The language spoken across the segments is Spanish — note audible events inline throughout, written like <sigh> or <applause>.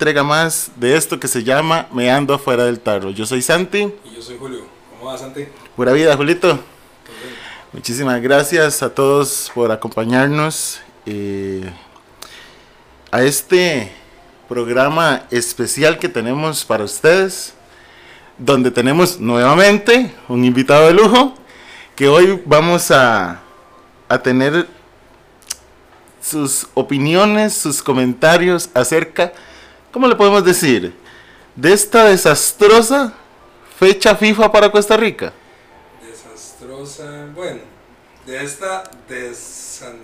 Entrega más de esto que se llama Me ando afuera del tarro. Yo soy Santi, Y yo soy Julio. ¿Cómo vas, Santi? pura vida, Julito. Muchísimas gracias a todos por acompañarnos eh, a este programa especial que tenemos para ustedes, donde tenemos nuevamente un invitado de lujo que hoy vamos a, a tener sus opiniones, sus comentarios acerca, ¿cómo le podemos decir? De esta desastrosa fecha FIFA para Costa Rica. Desastrosa. Bueno, de esta desan...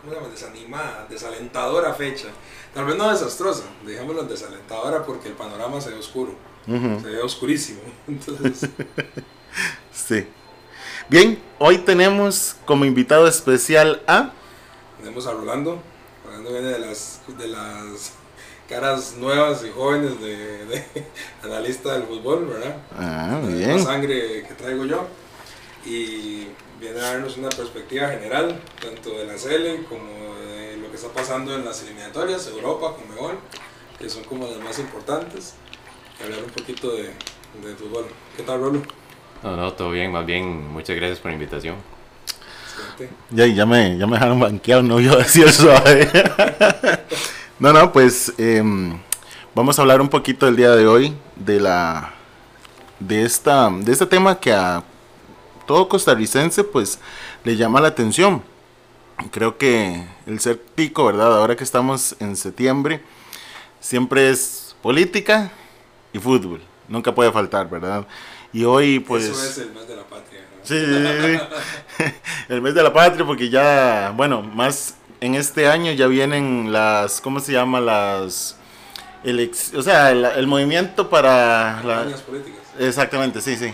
¿cómo se llama? desanimada, desalentadora fecha. Tal vez no desastrosa, dejémoslo en desalentadora porque el panorama se ve oscuro. Se ve oscurísimo. <laughs> Entonces, <laughs> Sí. Bien, hoy tenemos como invitado especial a... tenemos a Rolando. Rolando viene de las, de las caras nuevas y jóvenes de, de <laughs> analista del fútbol, ¿verdad? Ah, muy la bien. misma sangre que traigo yo y viene a darnos una perspectiva general tanto de la CL como de lo que está pasando en las eliminatorias, Europa, Conmebol, que son como las más importantes y hablar un poquito de, de fútbol. ¿Qué tal, Rolo? No, no, todo bien, más bien, muchas gracias por la invitación. Excelente. Ya, ya, me, ya me dejaron banqueado, no yo decir suave. <laughs> no, no, pues em, vamos a hablar un poquito el día de hoy de la de esta de este tema que a todo costarricense pues le llama la atención. Creo que el ser pico, ¿verdad? Ahora que estamos en septiembre, siempre es política y fútbol. Nunca puede faltar, ¿verdad? Y hoy pues... Eso es el mes de la patria. ¿no? Sí, sí, sí. <laughs> el mes de la patria, porque ya, bueno, más en este año ya vienen las, ¿cómo se llama? Las, elec- o sea, el, el movimiento para la, Campañas políticas. Exactamente, sí, sí.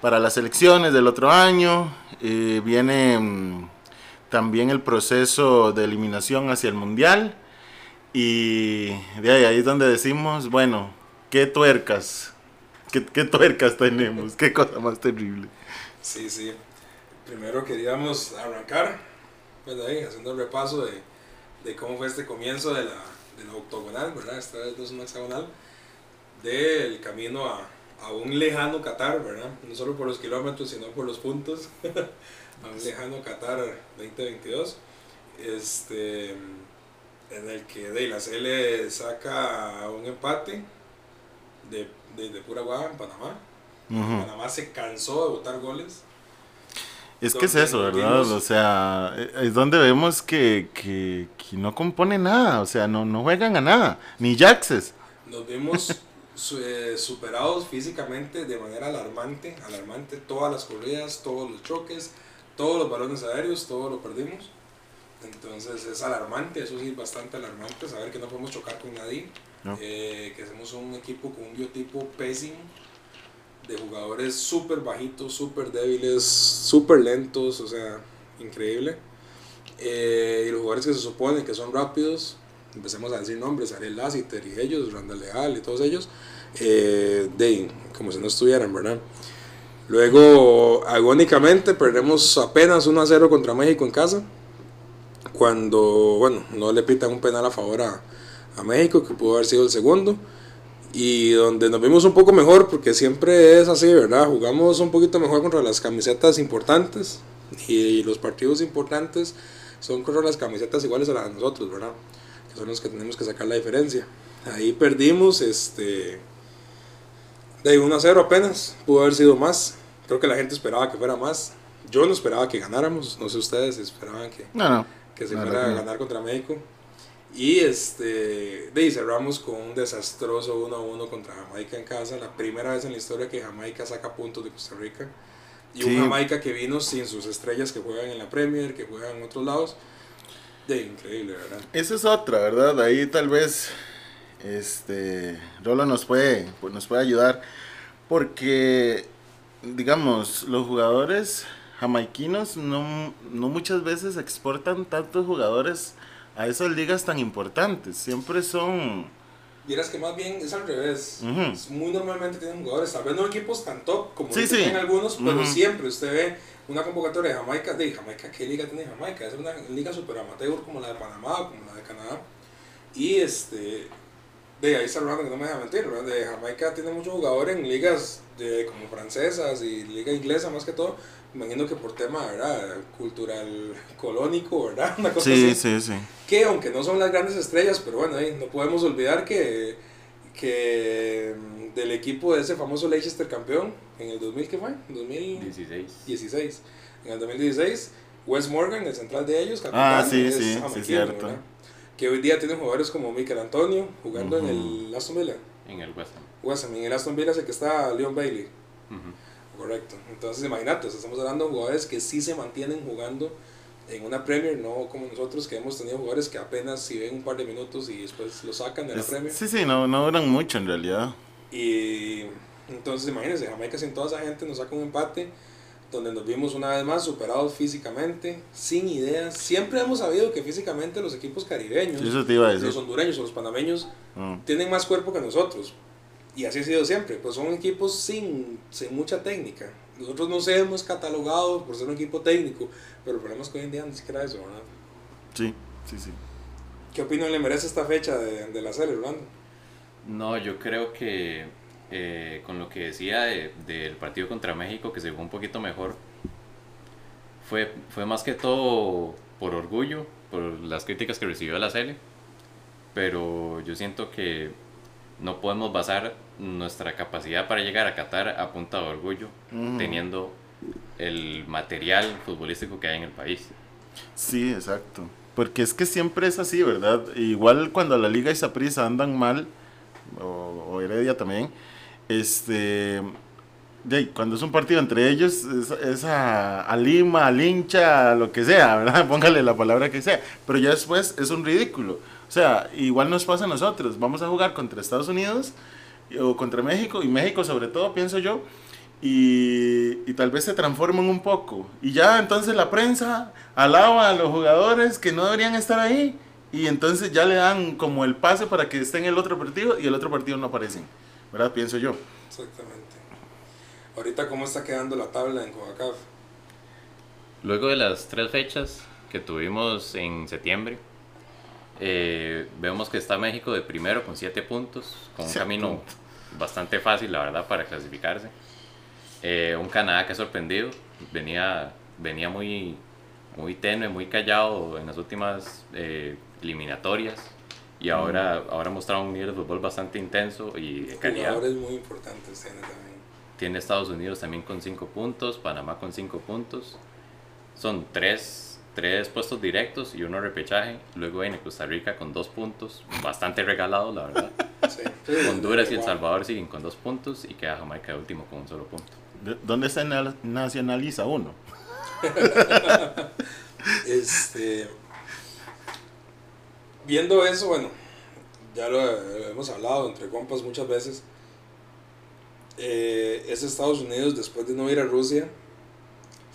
Para las elecciones del otro año eh, viene mm, también el proceso de eliminación hacia el mundial y de ahí, ahí es donde decimos, bueno, qué tuercas, qué, qué tuercas <laughs> tenemos, qué cosa más terrible. Sí, sí. Primero queríamos arrancar, pues ahí, haciendo el repaso de, de cómo fue este comienzo de la, de la octogonal, ¿verdad? Esta vez no es una hexagonal, del camino a, a un lejano Qatar, ¿verdad? No solo por los kilómetros, sino por los puntos, <laughs> a un lejano Qatar 2022, este, en el que de, la CL saca un empate de, de, de pura en Panamá. Panamá se cansó de botar goles. Es que es eso, ¿verdad? O sea, eh, es donde vemos que, que, que no compone nada, o sea, no, no juegan a nada, ni Jaxes. Nos vimos <laughs> su- eh, superados físicamente de manera alarmante, alarmante. Todas las corridas, todos los choques, todos los balones aéreos, todo lo perdimos. Entonces es alarmante, eso sí, bastante alarmante, saber que no podemos chocar con nadie, No. eh, que somos un equipo con un biotipo pésimo, de jugadores súper bajitos, súper débiles, súper lentos, o sea, increíble. Eh, y los jugadores que se supone que son rápidos, empecemos a decir nombres, Ariel Lassiter y ellos, Randall Leal y todos ellos, eh, de, como si no estuvieran, ¿verdad? Luego, agónicamente, perdemos apenas 1 a 0 contra México en casa. Cuando, bueno, no le pitan un penal a favor a, a México, que pudo haber sido el segundo. Y donde nos vimos un poco mejor, porque siempre es así, ¿verdad? Jugamos un poquito mejor contra las camisetas importantes. Y los partidos importantes son contra las camisetas iguales a las de nosotros, ¿verdad? Que son los que tenemos que sacar la diferencia. Ahí perdimos, este. De 1 a 0 apenas, pudo haber sido más. Creo que la gente esperaba que fuera más. Yo no esperaba que ganáramos, no sé ustedes, esperaban que, No, no. que se fuera a ganar contra México. Y este, de ahí cerramos con un desastroso 1-1 contra Jamaica en casa. La primera vez en la historia que Jamaica saca puntos de Costa Rica. Y Sí. un Jamaica que vino sin sus estrellas que juegan en la Premier, que juegan en otros lados. De increíble, ¿verdad? Esa es otra, ¿verdad? Ahí tal vez este Rolo nos puede, nos puede ayudar. Porque, digamos, los jugadores jamaiquinos no, no muchas veces exportan tantos jugadores a esas ligas tan importantes. Siempre son... Vieras que más bien es al revés. Muy normalmente tienen jugadores, tal vez no equipos tan top como Sí, ahorita sí. tienen algunos, pero siempre usted ve una convocatoria de Jamaica. De Jamaica, ¿qué liga tiene Jamaica? Es una liga super amateur como la de Panamá o como la de Canadá. Y este, de ahí está hablando que no me deja mentir, ¿verdad? De Jamaica tiene muchos jugadores en ligas de, como francesas y liga inglesa más que todo. Me imagino que por tema, ¿verdad? Cultural colónico, ¿verdad? <laughs> Una cosa Sí, así sí, sí. que aunque no son las grandes estrellas, pero bueno, ahí no podemos olvidar que, que mm, del equipo de ese famoso Leicester campeón en el 2000, ¿qué fue? 2016. 16. En el 2016, Wes Morgan, el central de ellos, capitán, Ah, sí, es sí, sí, cierto. ¿verdad? Que hoy día tienen jugadores como Mikel Antonio jugando en el Aston Villa. En el West Ham. West Ham, en el Aston Villa es el que está Leon Bailey. Ujú. Correcto. Entonces, imagínate, o sea, estamos hablando de jugadores que sí se mantienen jugando en una Premier, no como nosotros que hemos tenido jugadores que apenas si ven un par de minutos y después lo sacan de la Es- Premier. sí, sí, no, no duran mucho en realidad. Y entonces, imagínense, Jamaica sin toda esa gente nos saca un empate donde nos vimos una vez más superados físicamente, sin ideas. Siempre hemos sabido que físicamente los equipos caribeños, Eso te iba a decir. los hondureños o los panameños, Mm. tienen más cuerpo que nosotros. Y así ha sido siempre, pues son equipos sin, sin mucha técnica. Nosotros no se hemos catalogado por ser un equipo técnico, pero el problema es que hoy en día ni siquiera eso, ¿verdad? Sí, sí, sí. ¿Qué opinión le merece esta fecha de, de la serie, Orlando? No, yo creo que eh, con lo que decía de- del partido contra México, que se jugó un poquito mejor, fue, fue más que todo por orgullo, por las críticas que recibió la Sele, pero yo siento que no podemos basar nuestra capacidad para llegar a Qatar a punta de orgullo, teniendo el material futbolístico que hay en el país. Sí, exacto. Porque es que siempre es así, ¿verdad? Igual cuando la Liga y Saprissa andan mal, o, o Heredia también, este. cuando es un partido entre ellos, es, es a, a Lima, al hincha, a lo que sea, ¿verdad? <laughs> Póngale la palabra que sea. Pero ya después es un ridículo. O sea, igual nos pasa a nosotros. Vamos a jugar contra Estados Unidos o contra México, y México sobre todo, pienso yo, y, y tal vez se transforman un poco. Y ya entonces la prensa alaba a los jugadores que no deberían estar ahí, y entonces ya le dan como el pase para que esté en el otro partido, y el otro partido no aparecen, ¿verdad? Pienso yo. Exactamente. Ahorita, ¿cómo está quedando la tabla en CONCACAF? Luego de las tres fechas que tuvimos en septiembre, eh, vemos que está México de primero con siete puntos, con un camino bastante fácil, la verdad, para clasificarse. Eh, un Canadá que ha sorprendido, venía, venía muy, muy tenue, muy callado en las últimas eh, eliminatorias y ahora, ahora ha mostrado un nivel de fútbol bastante intenso y de calidad. Jugadores muy importantes tiene también. Tiene Estados Unidos también con 5 puntos, Panamá con 5 puntos. Son 3 tres puestos directos y uno repechaje. Luego viene Costa Rica con 2 puntos, bastante regalado, la verdad. <laughs> Sí. Sí, Honduras y El. Salvador siguen con 2 puntos y queda Jamaica de último con un solo punto. ¿De- ¿Dónde se na- nacionaliza uno? <laughs> Este, viendo eso, bueno, ya lo, lo hemos hablado entre compas muchas veces. Eh, es Estados Unidos después de no ir a Rusia.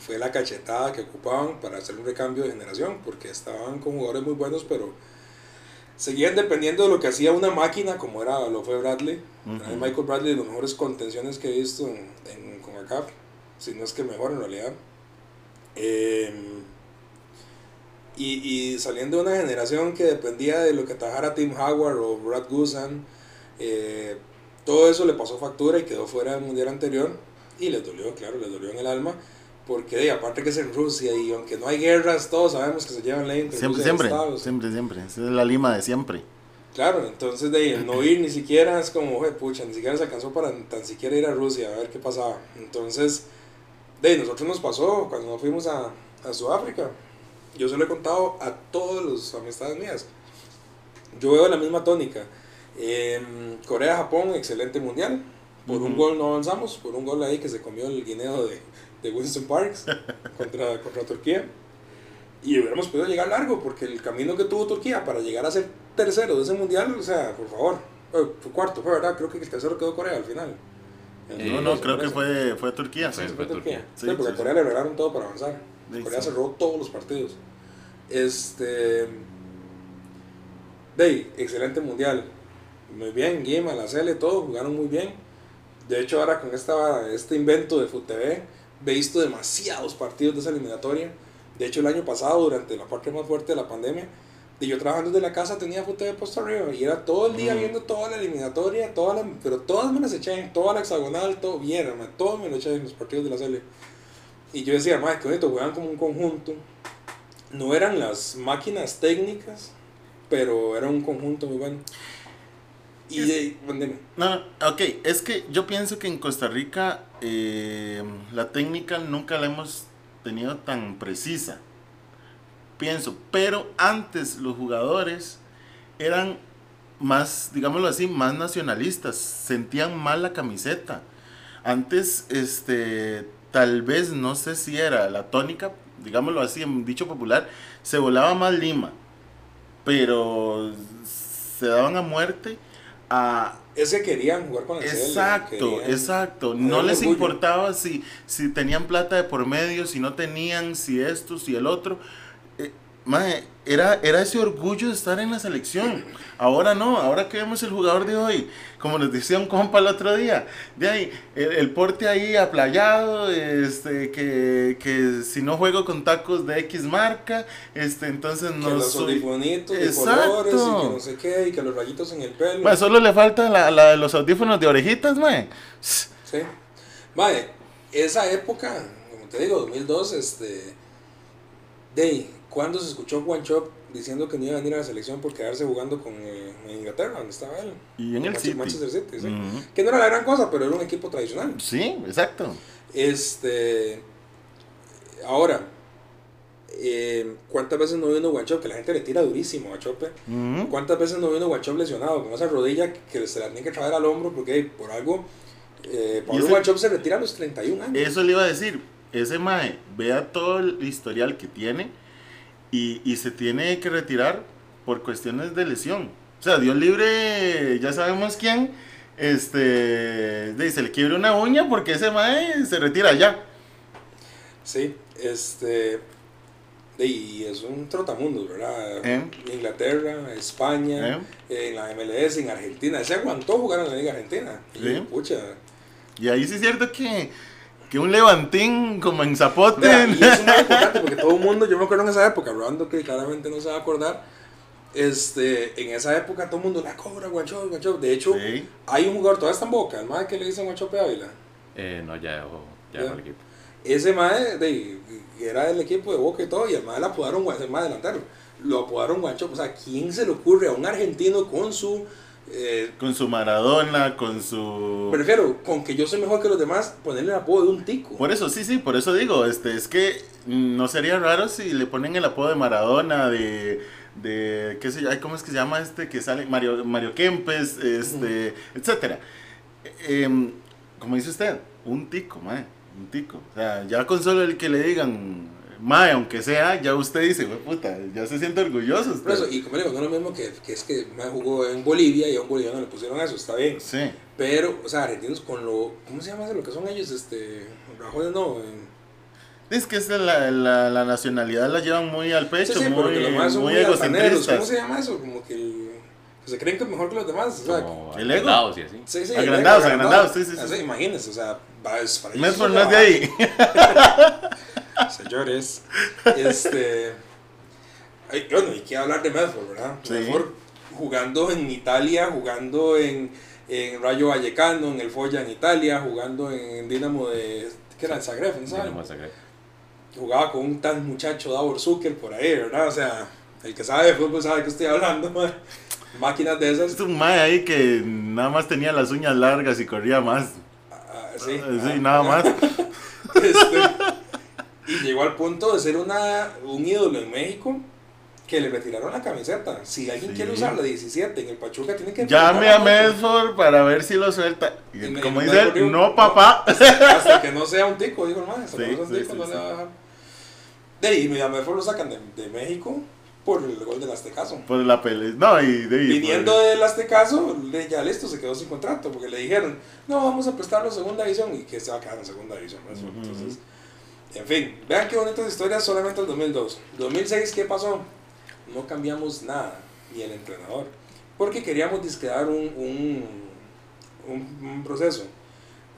Fue la cachetada que ocupaban para hacer un recambio de generación, porque estaban con jugadores muy buenos, pero seguían dependiendo de lo que hacía una máquina, como era lo fue Bradley. Michael Bradley, de los mejores contenciones que he visto en, en CONCACAF. si no es que mejor en realidad. Eh, y, y, saliendo de una generación que dependía de lo que trabajara Tim Howard o Brad Gusan, eh, todo eso le pasó factura y quedó fuera del mundial anterior y les dolió, claro, les dolió en el alma. Porque de, aparte que es en Rusia y aunque no hay guerras, todos sabemos que se llevan ley Siempre, y siempre, Estados. siempre, siempre. Esa es la lima de siempre. Claro, entonces de ahí, el no <clears throat> ir ni siquiera es como, "Jue, pucha, ni siquiera se alcanzó para tan siquiera ir a Rusia a ver qué pasaba. Entonces, de ahí, nosotros nos pasó cuando nos fuimos a, a Sudáfrica. Yo se lo he contado a todos los amistades mías. Yo veo la misma tónica. En Corea-Japón, excelente mundial. Por un gol no avanzamos, por un gol ahí que se comió el guineo de, de Winston Parks <laughs> contra, contra Turquía. Y hubiéramos podido llegar largo, porque el camino que tuvo Turquía para llegar a ser tercero de ese mundial, o sea, por favor, eh, fue cuarto, fue verdad, creo que el tercero quedó Corea al final. Eh, no, no, sí, creo que fue, fue Turquía. Sí, Fue- fue fue Turquía. Turquía. Sí, Sí, porque a Corea le regalaron todo para avanzar. Sí, Corea sí. cerró todos los partidos. Este. Dey, excelente mundial. Muy bien, Guima, la Cele, todo, jugaron muy bien. De hecho, ahora con esta, este invento de FUTV, he visto demasiados partidos de esa eliminatoria. De hecho, el año pasado, durante la parte más fuerte de la pandemia, y yo trabajando desde la casa tenía FUTV puesto arriba y era todo el día Mm. viendo toda la eliminatoria, toda la- pero todas me las eché, toda la hexagonal, todo bien, hermano, todo me lo eché en los partidos de la Cele. Y yo decía, madre, qué bonito, juegan como un conjunto. No eran las máquinas técnicas, pero era un conjunto muy bueno. Y. No, no, ok, es que yo pienso que en Costa Rica eh, la técnica nunca la hemos tenido tan precisa. Pienso, pero antes los jugadores eran más, digámoslo así, más nacionalistas, sentían mal la camiseta. Antes, este, tal vez, no sé si era la tónica, digámoslo así, en dicho popular, se volaba más lima, pero se daban a muerte a, Es que querían jugar con el Exacto, querían- exacto. No les orgullo. importaba si, si tenían plata de por medio, si no tenían, si esto, si el otro. Eh, mae, era, era ese orgullo de estar en la selección. Ahora no, ahora que vemos el jugador de hoy, como nos decía un compa el otro día, de ahí, el, el porte ahí aplayado, este, que, que si no juego con tacos de X marca, este, entonces Que no los soy... audifonitos de colores y que no sé qué, y que los rayitos en el pelo. Mae, solo le falta la, la de los audífonos de orejitas, mae. Sí. Vale, esa época, como te digo, 2002, este. De ¿cuándo se escuchó Juan Chop diciendo que no iba a venir a la selección por quedarse jugando con eh, Inglaterra, donde estaba él? Y en el Manche- City. Manchester City, sí. Ujú. Que no era la gran cosa, pero era un equipo tradicional. Sí, exacto. Este. Ahora, eh, ¿cuántas veces no vino Guanchop? Que la gente le tira durísimo a Guanchope. Ujú. ¿Cuántas veces no vino Guanchop lesionado con esa rodilla que se la tiene que traer al hombro? Porque por algo, eh, Pablo Guanchop se retira a los 31 años. Eso le iba a decir. Ese Mae, vea todo el historial que tiene y, y se tiene que retirar por cuestiones de lesión. O sea, Dios libre, ya sabemos quién. Este, se le quiebra una uña porque ese Mae se retira ya. Sí, este. Y es un trotamundos, ¿verdad? ¿Eh? Inglaterra, España, en la MLS, en Argentina. Se aguantó jugar en la Liga Argentina. Y, Sí. pucha. Y ahí sí es cierto que, que un levantín como en Zapote. Vea, y eso es muy importante <laughs> porque todo el mundo, yo me acuerdo en esa época, hablando que claramente no se va a acordar. Este, en esa época todo el mundo la cobra, guancho, guancho. De hecho, Sí. hay un jugador, todavía está en boca, el mae que le dicen Guanchope Ávila. Eh, no, ya dejó, ya dejó el equipo. Ese mae de, era del equipo de Boca y todo, y el mae le apodaron el delantero. Lo apodaron Guancho. O sea, ¿quién se le ocurre a un argentino con su. Eh, Con su Maradona, con su... me refiero, con que yo soy mejor que los demás, ponerle el apodo de un tico? Por eso, sí, sí, por eso digo, este, es que mm, no sería raro si le ponen el apodo de Maradona, de, de qué sé yo, ¿cómo es que se llama este que sale? Mario, Mario Kempes, este, etcétera. Em, como dice usted, un tico, mae, un tico. O sea, ya con solo el que le digan, mae, aunque sea, ya usted dice, "Hue puta, ya se siente orgulloso. usted". Por eso, y como le digo, no es lo mismo que, que es que mae jugó en Bolivia y a un boliviano le pusieron eso, está bien. Sí, Pero, o sea, argentinos con lo. ¿Cómo se llama eso? Lo que son ellos, este. Rajones no. es que es la, la, la nacionalidad la llevan muy al pecho, Sí, sí, muy, los son muy muy altaneros. ¿Cómo egocentristas. se llama eso? Como que, el- que se creen que es mejor que los demás. O sea, Como ¿el ego? agrandados y así. Sí, sí, Agrandados, ego, agrandados, sí, sí, sí. Así, Imagínense, o sea, Va, es para Medford no es de ahí. <laughs> Señores, este. ay, bueno, y qué hablar de Medford, ¿verdad? Sí. Medford jugando en Italia, jugando en, en Rayo Vallecano, en el Foya en Italia, jugando en Dinamo de. ¿Qué era? En Zagreb, ¿no saben? Dinamo Zagreb. Jugaba con un tal muchacho Davor Zucker por ahí, ¿verdad? O sea, el que sabe de fútbol sabe de qué estoy hablando, <laughs> mae. Máquinas de esas. Es un mae ahí que nada más tenía las uñas largas y corría más. ah, sí, Sí, ah, nada más. <laughs> Este, llegó al punto de ser una, un ídolo en México que le retiraron la camiseta. Si alguien Sí. quiere usar la 17 en el Pachuca, tiene que. Llame a Medford para ver si lo suelta. Y Y como dice él, no papá. Hasta que no sea un tico, dijo el. Hasta Sí, que no sea un sí, tico, no le va a dejar. De ahí, mira, Medford lo sacan de, de México por el gol del Aztecaso. Por la pelea. No, y de Viniendo por- del Aztecaso, ya listo, se quedó sin contrato, porque le dijeron, no, vamos a prestarlo a segunda división, y que se va a quedar en segunda división. Entonces, en fin, vean qué bonitas historias solamente el 2002. 2006, ¿qué pasó? No cambiamos nada, ni el entrenador, porque queríamos disquedar un, un, un, proceso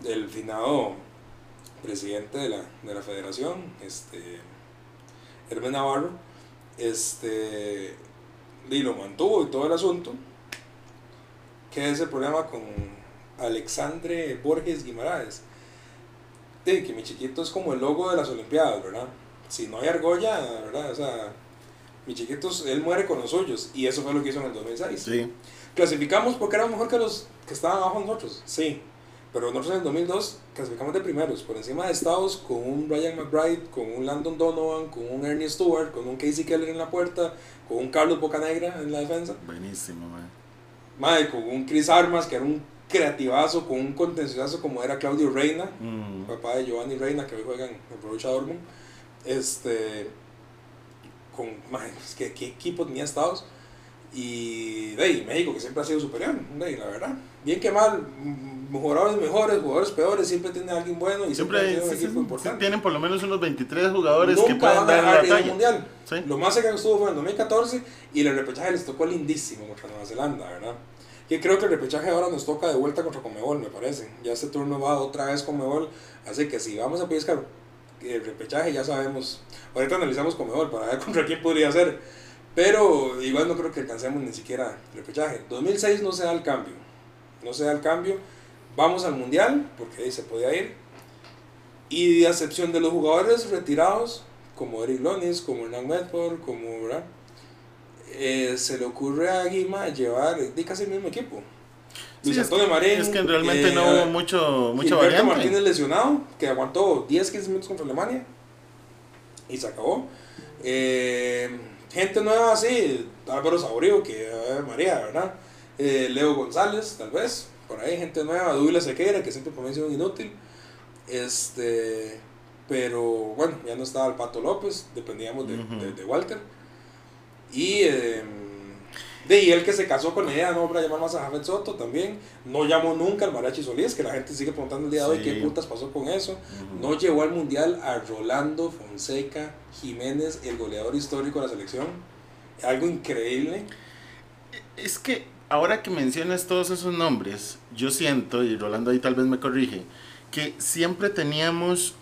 del finado presidente de la, de la federación, este, Navarro, este, y lo mantuvo y todo el asunto, que es el problema con Alexandre Borges Guimaraes. Sí, que mi chiquito es como el logo de las Olimpiadas, ¿verdad? Si no hay argolla, ¿verdad? O sea, mi chiquito, él muere con los suyos. Y eso fue lo que hizo en el 2006. Sí. Clasificamos porque éramos mejor que los que estaban abajo de nosotros, sí. Pero nosotros en el 2002 clasificamos de primeros, por encima de Estados, con un Brian McBride, con un Landon Donovan, con un Ernie Stewart, con un Casey Keller en la puerta, con un Carlos Bocanegra en la defensa. Buenísimo, man. Madre, con un Chris Armas, que era un creativazo, con un contencioso como era Claudio Reina, Mm. papá de Giovanni Reina, que hoy juega en el Borussia Dortmund. Este, con, madre, pues, ¿qué, qué equipo tenía Estados? Y de ahí, México, que siempre ha sido superior, de ahí, la verdad. Bien que mal, jugadores mejores, jugadores peores, siempre tiene alguien bueno y siempre, Siempre ha sido un sí, equipo sí, importante. tienen por lo menos unos 23 jugadores Nunca que pueden dar la ir al talla. mundial. Sí. Lo más cerca que estuvo fue en 2014 y el repechaje les tocó lindísimo contra Nueva Zelanda, ¿verdad? Que creo que el repechaje ahora nos toca de vuelta contra Comebol, me parece. Ya este turno va otra vez Comebol, así que si vamos a pescar el repechaje ya sabemos. Ahorita analizamos Comebol para ver <laughs> contra quién podría ser. Pero igual no creo que alcancemos ni siquiera el repechaje. 2006 no se da el cambio. No se da el cambio. Vamos al mundial, porque ahí se podía ir. Y a excepción de los jugadores retirados, como Eric Lonis, como Hernán Medford, como ¿verdad? Eh, se le ocurre a Guima llevar de casi el mismo equipo. Sí, Luis es Antonio Marín. Es que realmente eh, no hubo mucho, mucha Gilberto variante. Martínez lesionado, que aguantó 10-15 minutos contra Alemania y se acabó. Eh, gente nueva así, Álvaro Saurio, que eh, María, ¿verdad? Eh, Leo González, tal vez, por ahí, gente nueva, Douglas Sequeira, que siempre sido un inútil. Este, pero bueno, ya no estaba el Pato López, dependíamos de- de Walter. Y eh, de y él que se casó con la idea no para llamar más a Jafet Soto también. No llamó nunca al Mariachi Solís, que la gente sigue preguntando el día de hoy qué putas pasó con eso. No llevó al mundial a Rolando Fonseca Jiménez, el goleador histórico de la selección. Algo increíble. Es que ahora que mencionas todos esos nombres, yo siento, y Rolando ahí tal vez me corrige, que siempre teníamos,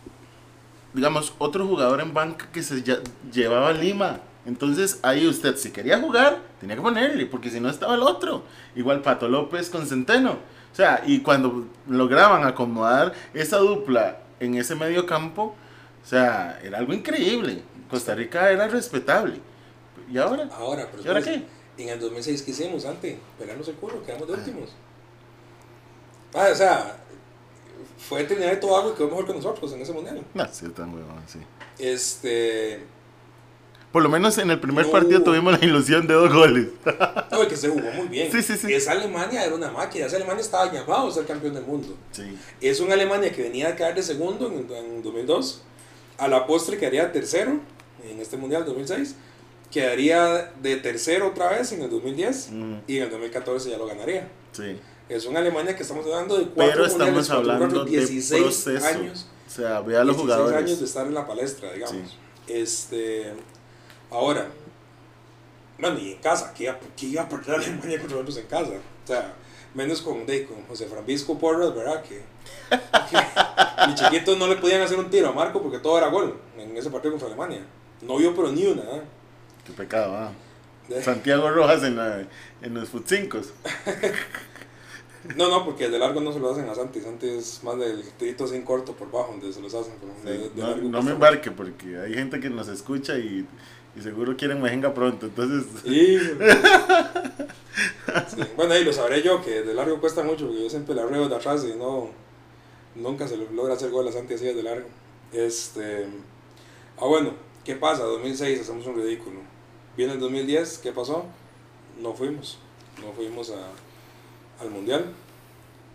digamos, otro jugador en banca que se llevaba a Lima. Entonces ahí usted, si quería jugar, tenía que ponerle, porque si no estaba el otro. Igual Pato López con Centeno. O sea, y cuando lograban acomodar esa dupla en ese medio campo, o sea, era algo increíble. Costa Rica era respetable. ¿Y ahora? Ahora, pero ¿Y ahora pues, qué? en el 2006 ¿qué hicimos antes? Pelarnos el culo, quedamos de últimos. Ah, o sea, fue Trinidad y Tobago y quedó mejor que nosotros en ese mundial. No, sí, tan huevón, sí. Este. Por lo menos en el primer No. partido tuvimos la ilusión de dos goles. No, que se jugó muy bien. Sí, sí, sí. Esa Alemania era una máquina. Esa Alemania estaba llamado a ser campeón del mundo. Es una Alemania que venía a quedar de segundo en, en 2002. A la postre quedaría tercero en este mundial 2006. Quedaría de tercero otra vez en el 2010. Mm, Y en el 2014 ya lo ganaría. Es una Alemania que estamos hablando de cuatro Pero estamos hablando cuatro, de 16 proceso. años. O sea, ve a los 16 jugadores. años de estar en la palestra, digamos. Este, ahora, bueno, y en casa, ¿qué iba, qué iba a perder Alemania contra nosotros en casa? O sea, menos con, de, con José Francisco Porras, ¿verdad? Que <laughs> Mi chiquito no le podían hacer un tiro a Marco porque todo era gol en ese partido contra Alemania. No vio pero ni una. ¿eh? Qué pecado, ah. Santiago Rojas en, la- en los Futcincos. <laughs> No, no, porque de largo no se lo hacen a Santi. Santi es más del tirito sin corto por bajo donde se los hacen. de- de no, no me embarque porque hay gente que nos escucha y, y seguro quieren mejenga pronto. Entonces, Sí. <laughs> Sí, Bueno, ahí lo sabré yo, que de largo cuesta mucho, porque yo siempre la ruego de atrás y no, nunca se logra hacer gol a Santi así de largo. Este, ah, bueno, ¿qué pasa? 2006 hacemos un ridículo. Viene el 2010, ¿qué pasó? No fuimos, no fuimos a- al Mundial.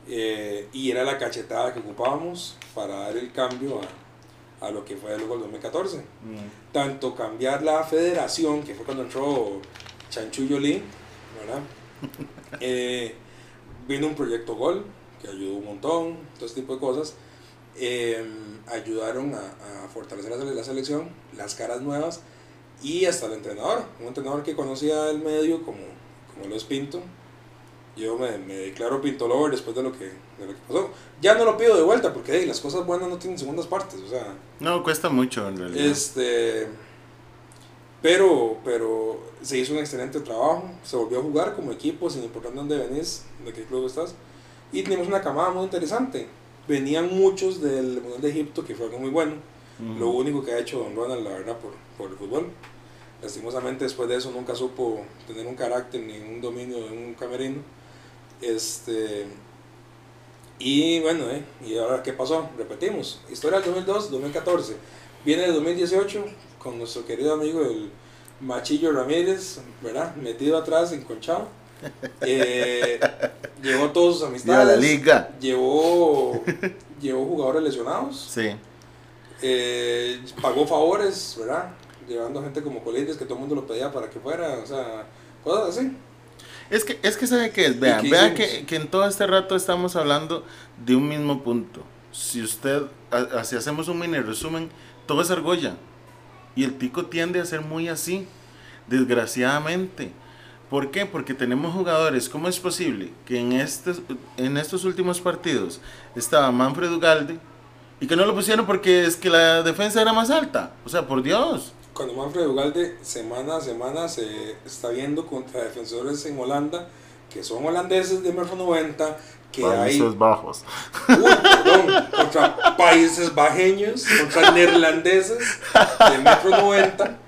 Eh, y era la cachetada que ocupábamos para dar el cambio a, a lo que fue luego el 2014 mm, tanto cambiar la federación, que fue cuando entró Chanchullo Lee, ¿verdad? <laughs> Eh, vino un proyecto Gol, que ayudó un montón, todo ese tipo de cosas. Eh, ayudaron a, a fortalecer la, la selección, las caras nuevas y hasta el entrenador, un entrenador que conocía el medio como, como lo es Pinto. Yo me, me declaro Pinto Lover después de lo, que, de lo que pasó. Ya no lo pido de vuelta porque hey, las cosas buenas no tienen segundas partes, o sea, no, cuesta mucho en realidad. este, pero, pero se hizo un excelente trabajo, se volvió a jugar como equipo, sin importar dónde venís, de qué club estás, y tenemos una camada muy interesante. Venían muchos del Mundial de Egipto, que fue algo muy bueno, lo único que ha hecho Don Ronald, la verdad, por, por el fútbol. Lastimosamente después de eso nunca supo tener un carácter ni un dominio de un camerino. Este, y bueno, eh, ¿y ahora qué pasó? Repetimos, historia del 2002, 2014. Viene el 2018 con nuestro querido amigo el Machillo Ramírez, ¿verdad? Metido atrás, enconchado. <laughs> Eh, llevó todas sus amistades. la liga. Llevó, llevó jugadores lesionados. Sí. Eh, pagó favores, ¿verdad? Llevando gente como Colides que todo el mundo lo pedía para que fuera, o sea, cosas así. Es que, es que sabe que es, qué vean hicimos? que, que en todo este rato estamos hablando de un mismo punto. Si usted, a- así hacemos un mini resumen, todo es argolla. Y el tico tiende a ser muy así, desgraciadamente. ¿Por qué? Porque tenemos jugadores, ¿cómo es posible que en estos, en estos últimos partidos estaba Manfred Ugalde y que no lo pusieron porque es que la defensa era más alta? O sea, por Dios. Cuando Manfred Ugalde semana a semana se está viendo contra defensores en Holanda, que son holandeses de metro 90, que hay Países Bajos. Uy, perdón, contra países bajeños, contra neerlandeses de metro 90,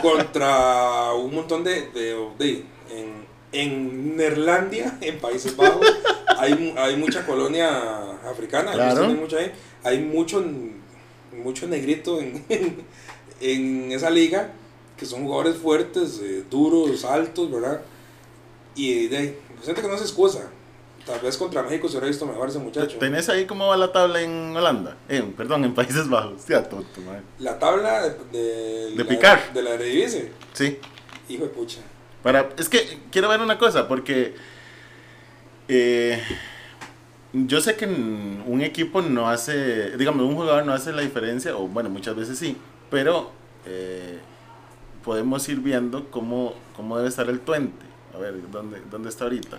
contra un montón de, de, de- en, en Neerlandia, en Países Bajos, hay, hay mucha colonia africana, Claro. hay mucho, mucho negrito en, en, en esa liga, que son jugadores fuertes, eh, duros, altos, ¿verdad? Y de ahí, siento que no se excusa. Tal vez contra México se hubiera visto mejor ese muchacho. ¿Tenés ahí cómo va la tabla en Holanda? Eh, perdón, en Países Bajos. Ya, tonto, madre. La tabla de, de, De la, picar. de la Eredivisie. Sí. Hijo de pucha. Para, es que quiero ver una cosa, porque eh, yo sé que un equipo no hace, digamos, un jugador no hace la diferencia, o bueno, muchas veces sí, pero eh, podemos ir viendo cómo, cómo debe estar el tuente. A ver, ¿dónde, dónde está ahorita?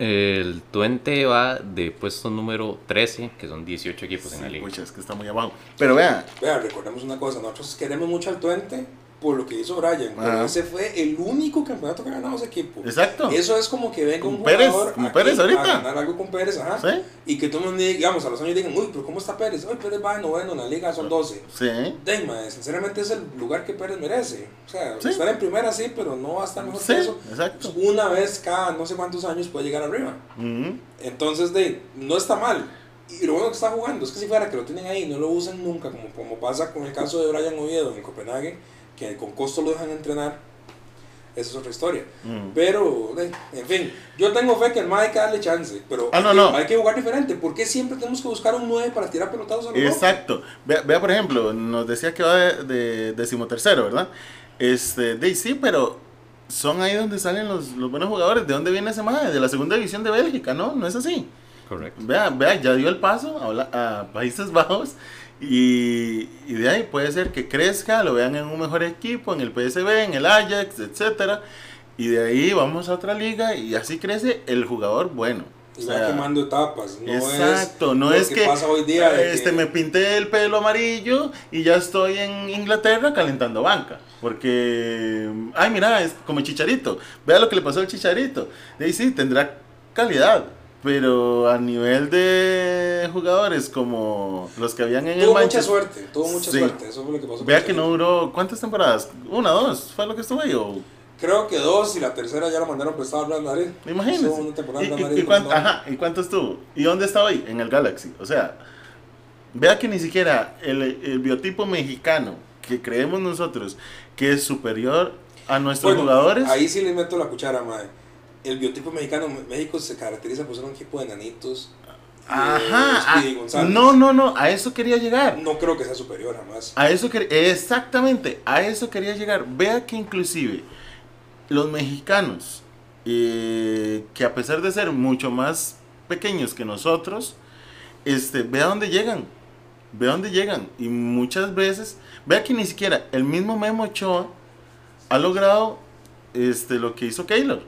El Twente va de puesto número 13, que son 18 equipos en la liga. pucha, es que está muy abajo. Pero vea, Vea, recordemos una cosa.Nosotros queremos mucho al Twente por lo que hizo Brian. Pero ese fue el único campeonato que ha ganado ese equipo. exacto. Eso es como que venga Con un Pérez, jugador como Pérez ahorita. a ganar algo con Pérez, ajá. ¿Sí? Y que todo el mundo, digamos, a los años digan, uy, pero ¿cómo está Pérez? Uy, Pérez va de noveno en la liga, son 12. Sí. Deima, sinceramente es el lugar que Pérez merece. O sea, Sí. estar en primera sí, pero no va a estar mejor Sí, que eso. exacto. Una vez cada no sé cuántos años puede llegar arriba. Ujú. Entonces, de, no está mal. Y lo bueno que está jugando es que si fuera que lo tienen ahí no lo usan nunca, como, como pasa con el caso de Brian Oviedo en Copenhague, que con costo lo dejan entrenar, esa es otra historia. Mm. Pero, de, en fin, yo tengo fe que el MAE hay que darle chance, pero Ah, hay, no, que, no. hay que jugar diferente. ¿Por qué siempre tenemos que buscar un 9 para tirar pelotados a los? Exacto. Vea, vea, por ejemplo, nos decía que va de, de decimotercero, ¿verdad? Este, de, sí, pero son ahí donde salen los, los buenos jugadores. ¿De dónde viene ese madre? De la segunda división de Bélgica, ¿no? No es así. Correcto. Vea, vea, ya dio el paso a, a Países Bajos y, y de ahí puede ser que crezca, lo vean en un mejor equipo, en el PSV, en el Ajax, etcétera. Y de ahí vamos a otra liga y así crece el jugador bueno. Y O va sea, quemando etapas. No Exacto, es no es que, pasa hoy día. de este, que- me pinté el pelo amarillo y ya estoy en Inglaterra calentando banca. Porque, ay, mira, es como Chicharito. Vea lo que le pasó al Chicharito. De ahí sí, tendrá calidad. Pero a nivel de jugadores como los que habían en el Tuvo mucha Manchester. suerte, tuvo mucha Sí. suerte. Eso fue lo que pasó. Vea que no duró, ¿cuántas temporadas? Una, dos, fue lo que estuvo ahí. O, Creo que dos y la tercera ya la mandaron prestado al Real Madrid. imagínense. Una temporada ¿Y, y- cuánto, ajá, ¿Y cuánto estuvo? ¿Y dónde estaba ahí? En el Galaxy. O sea, vea que ni siquiera el, el biotipo mexicano que creemos nosotros que es superior a nuestros Bueno, jugadores. Ahí sí le meto la cuchara, madre. El biotipo mexicano, México se caracteriza por ser un equipo de nanitos. de Ajá. Ah, no, no, no. A eso quería llegar. No creo que sea superior jamás. A eso exactamente, a eso quería llegar. Vea que inclusive los mexicanos, eh, que a pesar de ser mucho más pequeños que nosotros, este, vea dónde llegan, vea dónde llegan. Y muchas veces, vea que ni siquiera el mismo Memo Ochoa ha logrado este, lo que hizo Keylor.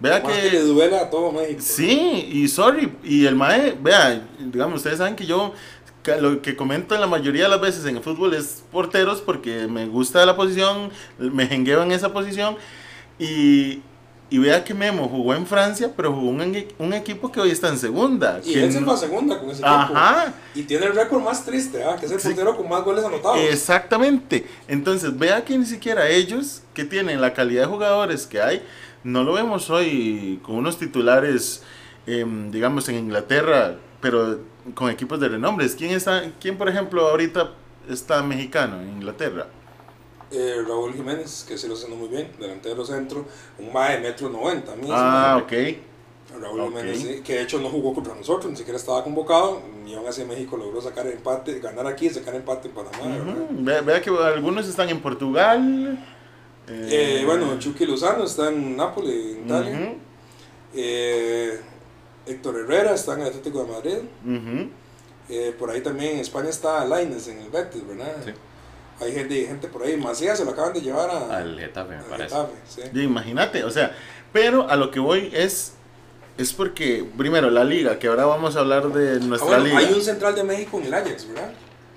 Vea Más que le duele a todo México. Sí, y sorry, y el mae, vea, digamos, ustedes saben que yo lo que comento la mayoría de las veces en el fútbol es porteros porque me gusta la posición, me jengueo en esa posición y, y vea que Memo jugó en Francia, pero jugó un, en- un equipo que hoy está en segunda. Y que él se fue a segunda con ese Ajá. equipo. Y tiene el récord más triste, ¿ah? que es el Sí. portero con más goles anotados. Exactamente. Entonces, vea que ni siquiera ellos, que tienen la calidad de jugadores que hay, no lo vemos hoy con unos titulares, em, digamos, en Inglaterra, pero con equipos de renombre. ¿Quién, está, ¿Quién, por ejemplo, ahorita está mexicano en Inglaterra? Eh, Raúl Jiménez, que sí lo está haciendo muy bien, delantero centro, un mae de metro 90. mí ese Ah, ok. Raúl ok. Jiménez, sí, que de hecho no jugó contra nosotros, ni siquiera estaba convocado, y aún así México logró sacar empate, ganar aquí y sacar empate en Panamá. Vea, vea que algunos están en Portugal. Eh, bueno, Chucky Lozano está en Nápoles, en Italia. Eh, Héctor Herrera está en el Atlético de Madrid. Eh, por ahí también en España está Laines en el Betis, ¿verdad? Sí. Hay gente, gente por ahí. Macías se lo acaban de llevar a, Al Getafe, me al parece. Sí. Imagínate, o sea, pero a lo que voy es, es porque, primero, la liga, que ahora vamos a hablar de Ah, nuestra bueno, liga. hay un central de México en el Ajax, ¿verdad?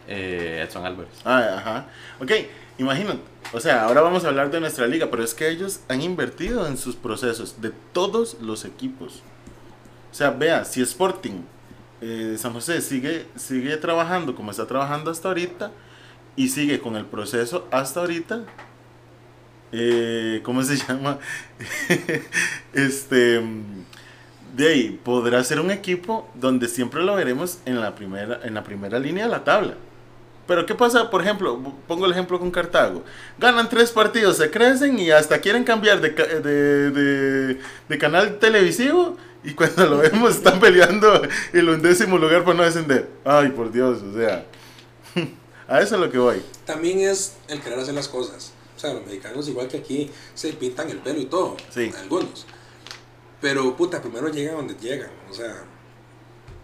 Eh, Edson Álvarez. Ah, ajá. Ok, imagínate. O sea, ahora vamos a hablar de nuestra liga, pero es que ellos han invertido en sus procesos de todos los equipos. O sea, vea, si Sporting eh, San José sigue, sigue trabajando como está trabajando hasta ahorita y sigue con el proceso hasta ahorita, eh, ¿cómo se <laughs> llama? este, de ahí podrá ser un equipo donde siempre lo veremos en la primera, en la primera línea de la tabla. Pero ¿qué pasa? Por ejemplo, pongo el ejemplo con Cartago. Ganan tres partidos, se crecen y hasta quieren cambiar de, de, de- de canal televisivo y <laughs> cuando lo vemos están peleando el undécimo lugar para no descender. Ay, por Dios, o sea, <laughs> a eso es lo que voy. También es el querer hacer las cosas. O sea, los mexicanos, igual que aquí, se pintan el pelo y todo. Sí. Algunos. Pero, puta, primero llegan donde llegan. O sea,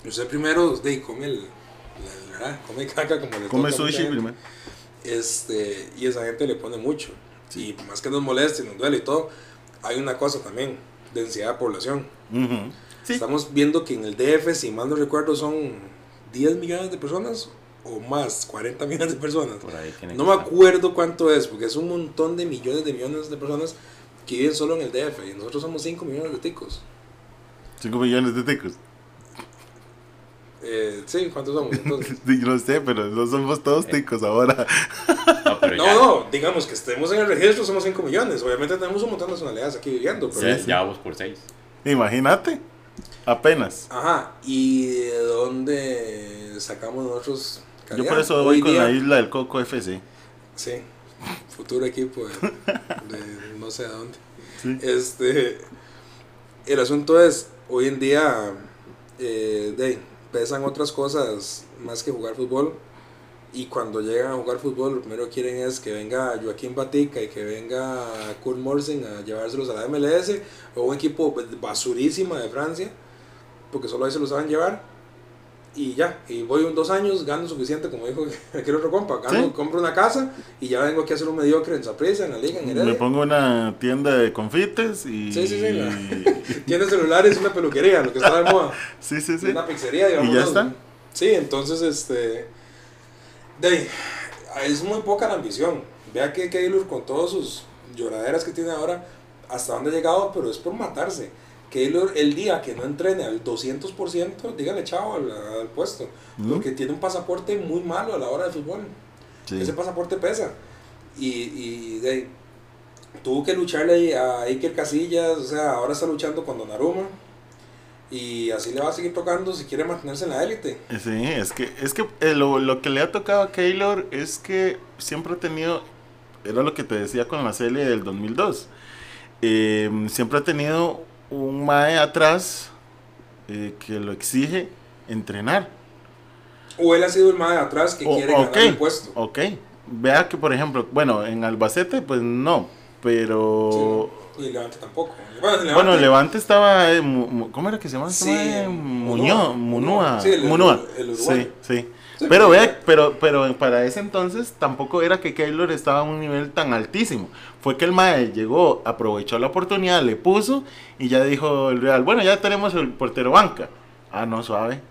usted primero de, come el. la- la- come caca como le Come sushi primero. Este, y esa gente le pone mucho. Y por más que nos moleste, nos duele y todo, hay una cosa también: densidad de población. Ujú. Sí. Estamos viendo que en el DF, si mal no recuerdo, son 10 millones de personas o más, 40 millones de personas. Por ahí tiene No me estar. acuerdo cuánto es, porque es un montón de millones de millones de personas que viven solo en el DF y nosotros somos 5 millones de ticos. 5 millones de ticos. Eh, sí, ¿cuántos somos? Entonces? <laughs> No sé, pero no somos todos ticos ahora. No, pero No, ya, no, digamos que estemos en el registro, somos 5 millones. Obviamente tenemos un montón de nacionalidades aquí viviendo, pero... ya, Sí, sí. ya vamos por 6. Imagínate. Apenas. Ajá, ¿y de dónde sacamos nosotros Yo calidad? por eso Hoy voy con día- la isla del Coco FC. Sí, futuro equipo de, de no sé a dónde. <laughs> Sí. Este, el asunto es, hoy en día, eh, de, pesan otras cosas más que jugar fútbol. Y cuando llegan a jugar fútbol, lo primero que quieren es que venga Joaquín Batica y que venga Kurt Morsen a llevárselos a la MLS o un equipo basurísima de Francia, porque solo ahí se los saben llevar. Y ya, y voy un dos años, gano suficiente, como dijo <laughs> aquel otro compa, gano, Sí. compro una casa y ya vengo aquí a hacer un mediocre en Zaprisa, en la liga, en Me Heredia. pongo una tienda de confites y... Sí, sí, sí, la- <laughs> Tiene celulares, una peluquería, lo que está de moda. <laughs> sí, sí, sí. Una pizzería, digamos. ¿Y ya está? Sí, entonces, este. De es muy poca la ambición. Vea que Keylor, con todas sus lloraderas que tiene ahora, hasta dónde ha llegado, pero es por matarse. Keylor, el día que no entrene al 200%, dígale chao al, al puesto. Mm. Porque tiene un pasaporte muy malo a la hora de fútbol. Sí. Ese pasaporte pesa. Y, y de tuvo que lucharle a Iker Casillas, o sea, ahora está luchando con Donnarumma. Y así le va a seguir tocando si quiere mantenerse en la élite. Sí, es que, es que eh, lo, lo que le ha tocado a Keylor es que siempre ha tenido, era lo que te decía con la serie del 2002, eh, siempre ha tenido un mae atrás eh, que lo exige entrenar. O él ha sido el de atrás que O- quiere ganar el puesto. ok. Vea que, por ejemplo, bueno, en Albacete, pues no, pero... Sí, y Levante tampoco. Bueno, Levante, Bueno, Levante estaba. eh, Mu- Mu- ¿Cómo era que se llama? ese Sí, mae? Munúa. Muñoz, Munúa. Sí, el- Munúa. sí. Sí, Pero pero- ve, pero, pero para ese entonces tampoco era que Keylor estaba a un nivel tan altísimo. Fue que el Mae llegó, aprovechó la oportunidad, le puso y ya dijo el Real, bueno, ya tenemos el portero banca. Ah, no, suave.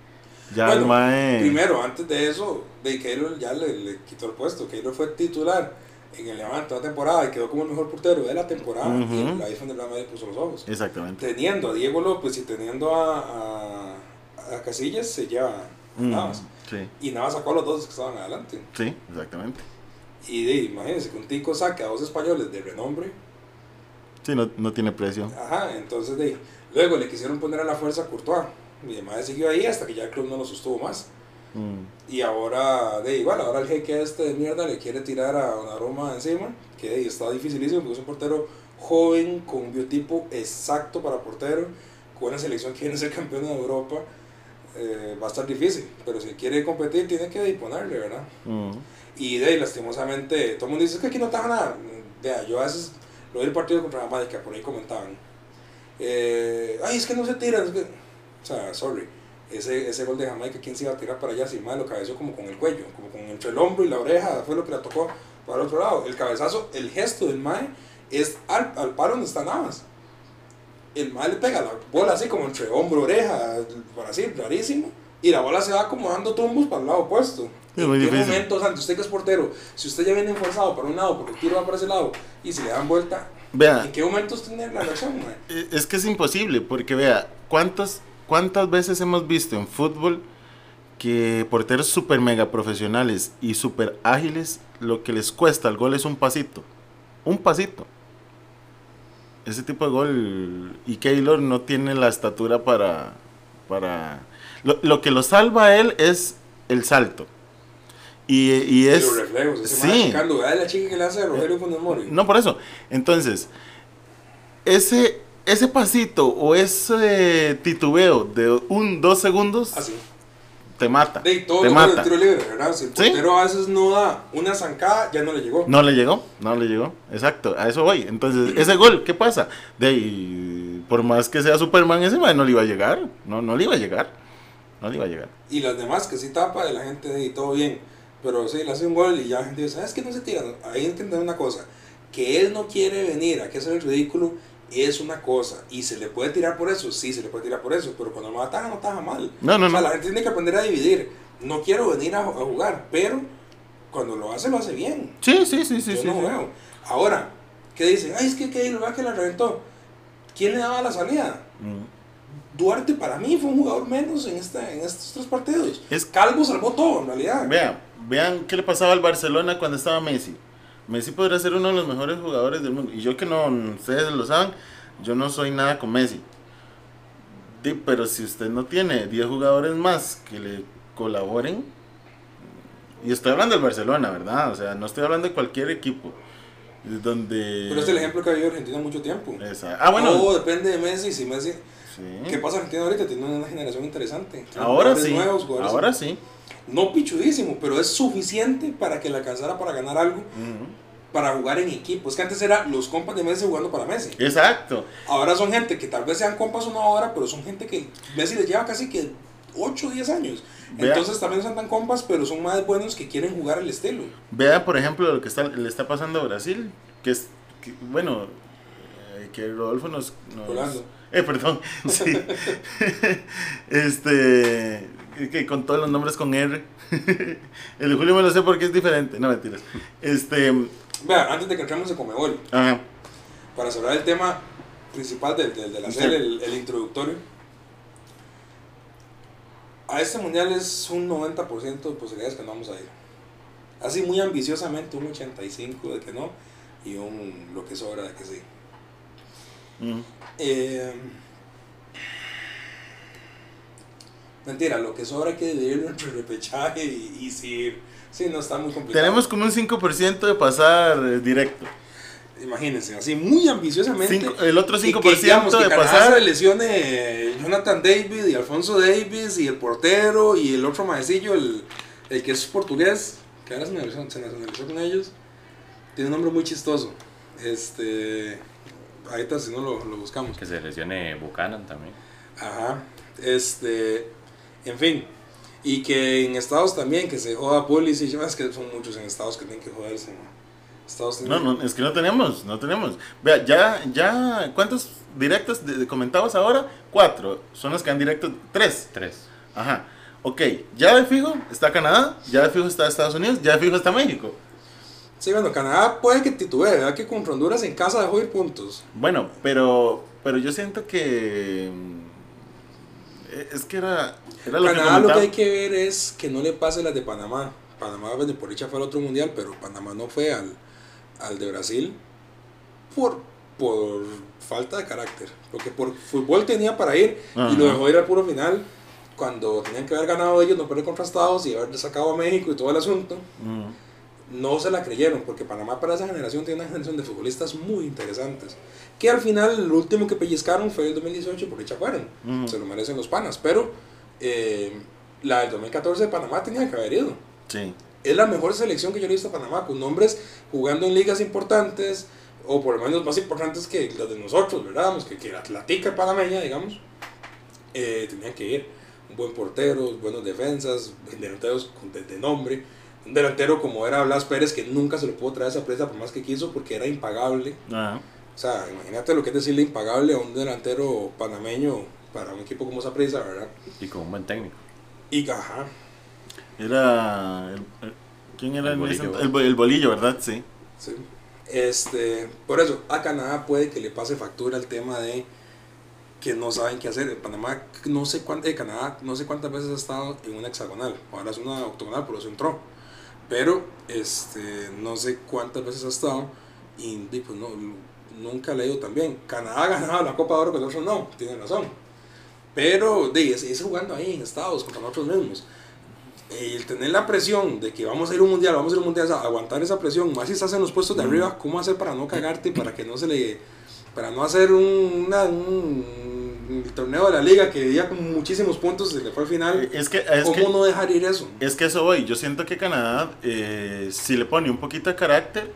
Ya el Bueno, Mae. Primero, antes de eso, de Keylor ya le, le quitó el puesto. Keylor fue titular en el Levante toda temporada y quedó como el mejor portero de la temporada. Ujú. Y ahí fue donde el Real Madrid puso los ojos. Exactamente. Teniendo a Diego López y teniendo a, a, a Casillas, se lleva a Mm, Navas. Sí, Y Navas sacó a los dos que estaban adelante. sí, exactamente. Y de, imagínense que un tico saque a dos españoles de renombre. Sí, no, no tiene precio. Ajá, entonces de, luego le quisieron poner a la fuerza a Courtois. Mi madre siguió ahí hasta que ya el club no lo sostuvo más. Mm, Y ahora, de igual, ahora el jeque este de mierda le quiere tirar a Donnarumma encima, que de, está dificilísimo porque es un portero joven, con un biotipo exacto para portero, con una selección que quiere ser campeón de Europa. Eh, va a estar difícil, pero si quiere competir tiene que disponerle, ¿verdad? mm. Y de ahí, lastimosamente, todo el mundo dice que aquí no está nada. Vea, yo a veces lo vi el partido contra la que por ahí comentaban. Eh, Ay, es que no se tiran. es que-". O sea, sorry. Ese, ese gol de Jamaica, ¿quién se iba a tirar para allá? Si mal lo cabeció como con el cuello, como con entre el hombro y la oreja, fue lo que le tocó para el otro lado. El cabezazo, el gesto del Mae es al, al palo donde está Navas. El Mae le pega la bola así como entre hombro, oreja, por así, rarísimo. Y la bola se va como dando tumbos para el lado opuesto. Es muy ¿En qué difícil. momento, Santi, usted que es portero, si usted ya viene forzado para un lado porque el tiro va para ese lado y si le dan vuelta, Vea, ¿en qué momento usted tiene la reacción, mae? Eh, Es que es imposible, porque vea, ¿cuántas, ¿cuántas veces hemos visto en fútbol que porteros super mega profesionales y super ágiles, lo que les cuesta el gol es un pasito? Un pasito. Ese tipo de gol, y Keylor no tiene la estatura para... para lo, lo que lo salva a él es el salto. Y, y Y es... los reflejos, ese sí. mae checando, vea la chica que le hace a Rogelio Funes Mori. No, por eso. Entonces, ese, ese pasito o ese titubeo de un, dos segundos Así. Te mata. De todo te mata. tiro libre, ¿verdad? Si el Sí. portero a veces no da una zancada, ya no le llegó. No le llegó, no le llegó. Exacto, a eso voy. Entonces, ese gol, ¿qué pasa? De ahí, por más que sea Superman, ese man no le iba a llegar. No, no le iba a llegar. No le iba a llegar. Y las demás que sí tapa de la gente ahí, todo bien. Pero sí, le hace un gol y ya la gente dice, ¿sabes que no se tira? Ahí entender una cosa, que él no quiere venir a que hacer el ridículo es una cosa. Y se le puede tirar por eso, sí, se le puede tirar por eso. Pero cuando lo ataja, no ataja mal. No, no, o sea, no. la gente tiene que aprender a dividir. No quiero venir a, a jugar, pero cuando lo hace, lo hace bien. Sí, sí, sí, sí. Yo sí, no sí. veo. Ahora, ¿qué dicen? Ay, es que vea que la reventó. ¿Quién le daba la salida? Mm. Duarte para mí fue un jugador menos en, esta, en estos tres partidos. Es- Calvo salvó todo, en realidad. Vean, vean qué le pasaba al Barcelona cuando estaba Messi. Messi podría ser uno de los mejores jugadores del mundo. Y yo que no, ustedes lo saben, yo no soy nada con Messi. Pero si usted no tiene 10 jugadores más que le colaboren, y estoy hablando del Barcelona, ¿verdad? O sea, no estoy hablando de cualquier equipo. Donde... Pero es el ejemplo que ha vivido Argentina mucho tiempo. Esa- Ah, bueno. Todo depende de Messi. Si Messi. Sí. ¿Qué pasa Argentina ahorita? Tiene una generación interesante. Tiene Ahora sí. nuevos, jugadores- Ahora sí. No pichudísimo, pero es suficiente para que le alcanzara para ganar algo, para jugar en equipo. Es que antes era los compas de Messi jugando para Messi. Exacto. Ahora son gente que tal vez sean compas una hora, pero son gente que Messi les lleva casi que 8 o 10 años. Vea. Entonces también son tan compas, pero son más buenos que quieren jugar el estilo. Vea, por ejemplo, lo que está, le está pasando a Brasil, que es, que, bueno, eh, que Rodolfo nos... nos- Rolando. Eh, perdón, <laughs> sí. este, que con todos los nombres con R. <laughs> El de Julio me lo sé porque es diferente, no mentiras. Este, Vea, antes de que entremos en Comebol, ajá, para cerrar el tema principal del, del- de la Sí. serie, el, el introductorio. A este mundial es un 90% de posibilidades que no vamos a ir. Así muy ambiciosamente, un 85% de que no y un lo que sobra de que sí. Mm, Eh, mentira, lo que sobra hay que dividirlo entre <laughs> repechaje y, y si, sí, no está muy complicado. tenemos como un 5% de pasar directo. Imagínense, así muy ambiciosamente. Cinco- el otro Y 5% que, digamos, que de pasar. se lesione Jonathan David y Alfonso Davis y el portero y el otro maecillo, el, el que es portugués, que ahora se nacionalizó, se nacionalizó con ellos. Tiene un nombre muy chistoso. Este. Ahorita si no lo, lo buscamos. Que se lesione Buchanan también. Ajá. Este. En fin. Y que en Estados también, que se joda Pulisic. Es que son muchos en Estados que tienen que joderse. ¿no? Estados No, no, es que no tenemos, no tenemos. Vea, ya, ya, ¿cuántos directos de- de comentabas ahora? Cuatro. Son los que han directo, tres. Tres. Ajá. Ok, ya de fijo está Canadá, ya de fijo está Estados Unidos, ya de fijo está México. Sí, bueno, Canadá puede que titubee, ¿verdad? Que contra Honduras en casa dejó ir puntos. Bueno, pero, pero yo siento que mm, es que era, era lo que Canadá lo que hay que ver es que no le pase las de Panamá. Panamá, de por dicha, fue al otro mundial, pero Panamá no fue al, al de Brasil por, por falta de carácter. Porque por fútbol tenía para ir Ajá. y lo dejó ir al puro final cuando tenían que haber ganado ellos, no perder contra Estados y haber sacado a México y todo el asunto. Mm, no se la creyeron, porque Panamá para esa generación tiene una generación de futbolistas muy interesantes. Que al final, el último que pellizcaron fue el 2018, por dicha fueron. Ujú. Se lo merecen los panas. Pero eh, la del 2014 de Panamá tenía que haber ido. Sí. Es la mejor selección que yo he visto a Panamá, con nombres jugando en ligas importantes, o por lo menos más importantes que las de nosotros, ¿verdad? Que, que la Atlética panameña, digamos, eh, tenían que ir. Un buen portero, buenos defensas, delanteros con- de, de nombre. Un delantero como era Blas Pérez, que nunca se lo pudo traer a esa presa por más que quiso, porque era impagable. Ajá. O sea, imagínate lo que es decirle impagable a un delantero panameño para un equipo como esa presa, ¿verdad? Y con un buen técnico. Y ajá, Era. el- el- ¿Quién era El bolillo. el, bo- el bolillo, ¿verdad? Sí. Sí. Este, por eso, a Canadá puede que le pase factura el tema de que no saben qué hacer. En Panamá, no sé cuánto, Canadá, no sé cuántas veces ha estado en una hexagonal. Ahora es una octogonal, por eso entró. Pero, este, no sé cuántas veces ha estado y, di, pues, no, nunca le ha ido tan bien. Canadá ha ganado la Copa de Oro, que nosotros no, tiene razón. Pero, de, es, es jugando ahí en Estados contra nosotros mismos. El tener la presión de que vamos a ir a un mundial, vamos a ir a un mundial, o sea, aguantar esa presión, más si estás en los puestos de arriba, ¿cómo hacer para no cagarte, para que no se le, para no hacer un, una- un, un torneo de la liga que ya con muchísimos puntos se le fue al final? Es que, es ¿Cómo que, no dejar ir eso? es que eso voy. Yo siento que Canadá, eh, si le pone un poquito de carácter,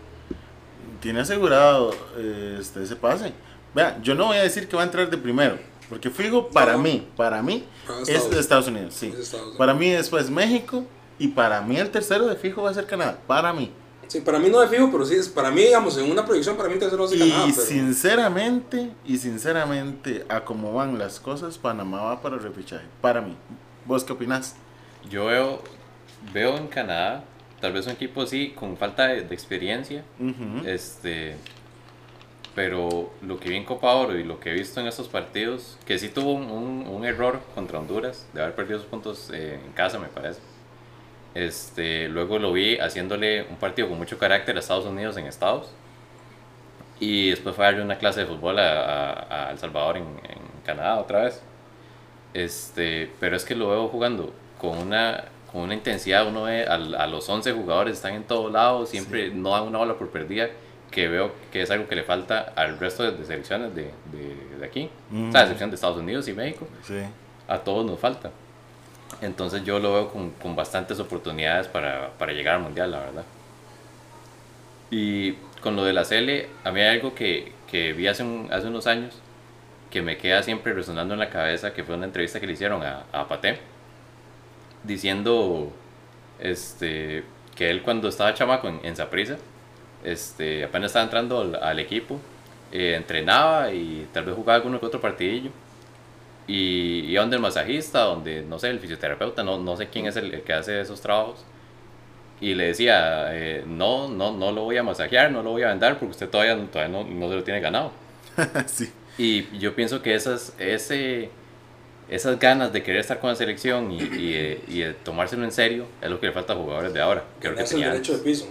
tiene asegurado eh, este, ese pase. Vea, yo no voy a decir que va a entrar de primero, porque fijo, para No. mí, para mí, es Estados- de Estados Unidos, sí. es Estados Unidos. Para mí después México, y para mí el tercero de fijo va a ser Canadá, para mí. Sí, para mí no de fijo, pero sí, es, para mí, digamos, en una proyección, para mí tercero hace Y Canadá, pero- sinceramente, y sinceramente, a cómo van las cosas, Panamá va para el repechaje, para mí. ¿Vos qué opinás? Yo veo, veo en Canadá, tal vez un equipo así, con falta de, de experiencia. Este, pero lo que vi en Copa Oro y lo que he visto en estos partidos, que sí tuvo un, un- un error contra Honduras, de haber perdido sus puntos eh, en casa, me parece. Este, luego lo vi haciéndole un partido con mucho carácter a Estados Unidos en Estados. Y después fue a darle una clase de fútbol a, a- a El Salvador en, en Canadá otra vez. Este, pero es que lo veo jugando con una, con una intensidad. Uno ve al- a, los 11 jugadores, están en todos lados, siempre no dan una bola por perdida. Que veo que es algo que le falta al resto de, selecciones de, de, de aquí. O sea, a excepción de Estados Unidos y México. Sí. A todos nos falta. Entonces yo lo veo con, con bastantes oportunidades para, para llegar al mundial, la verdad. Y con lo de la CL, a mí hay algo que, que vi hace, hace unos años que me queda siempre resonando en la cabeza, que fue una entrevista que le hicieron a, a Paté. diciendo este, que él cuando estaba chamaco en, en Saprissa, este, apenas estaba entrando al, al equipo, eh, entrenaba y tal vez jugaba alguno que otro partidillo. Y iba donde el masajista, donde, no sé, el fisioterapeuta, no, no sé quién es el, el que hace esos trabajos. Y le decía, eh, no, no, no lo voy a masajear, no lo voy a vender porque usted todavía, todavía no, no se lo tiene ganado. <laughs> sí. Y yo pienso que esas, ese, esas ganas de querer estar con la selección y, y, de- y de tomárselo en serio es lo que le falta a jugadores de ahora. Creo que Es el derecho de antes. piso.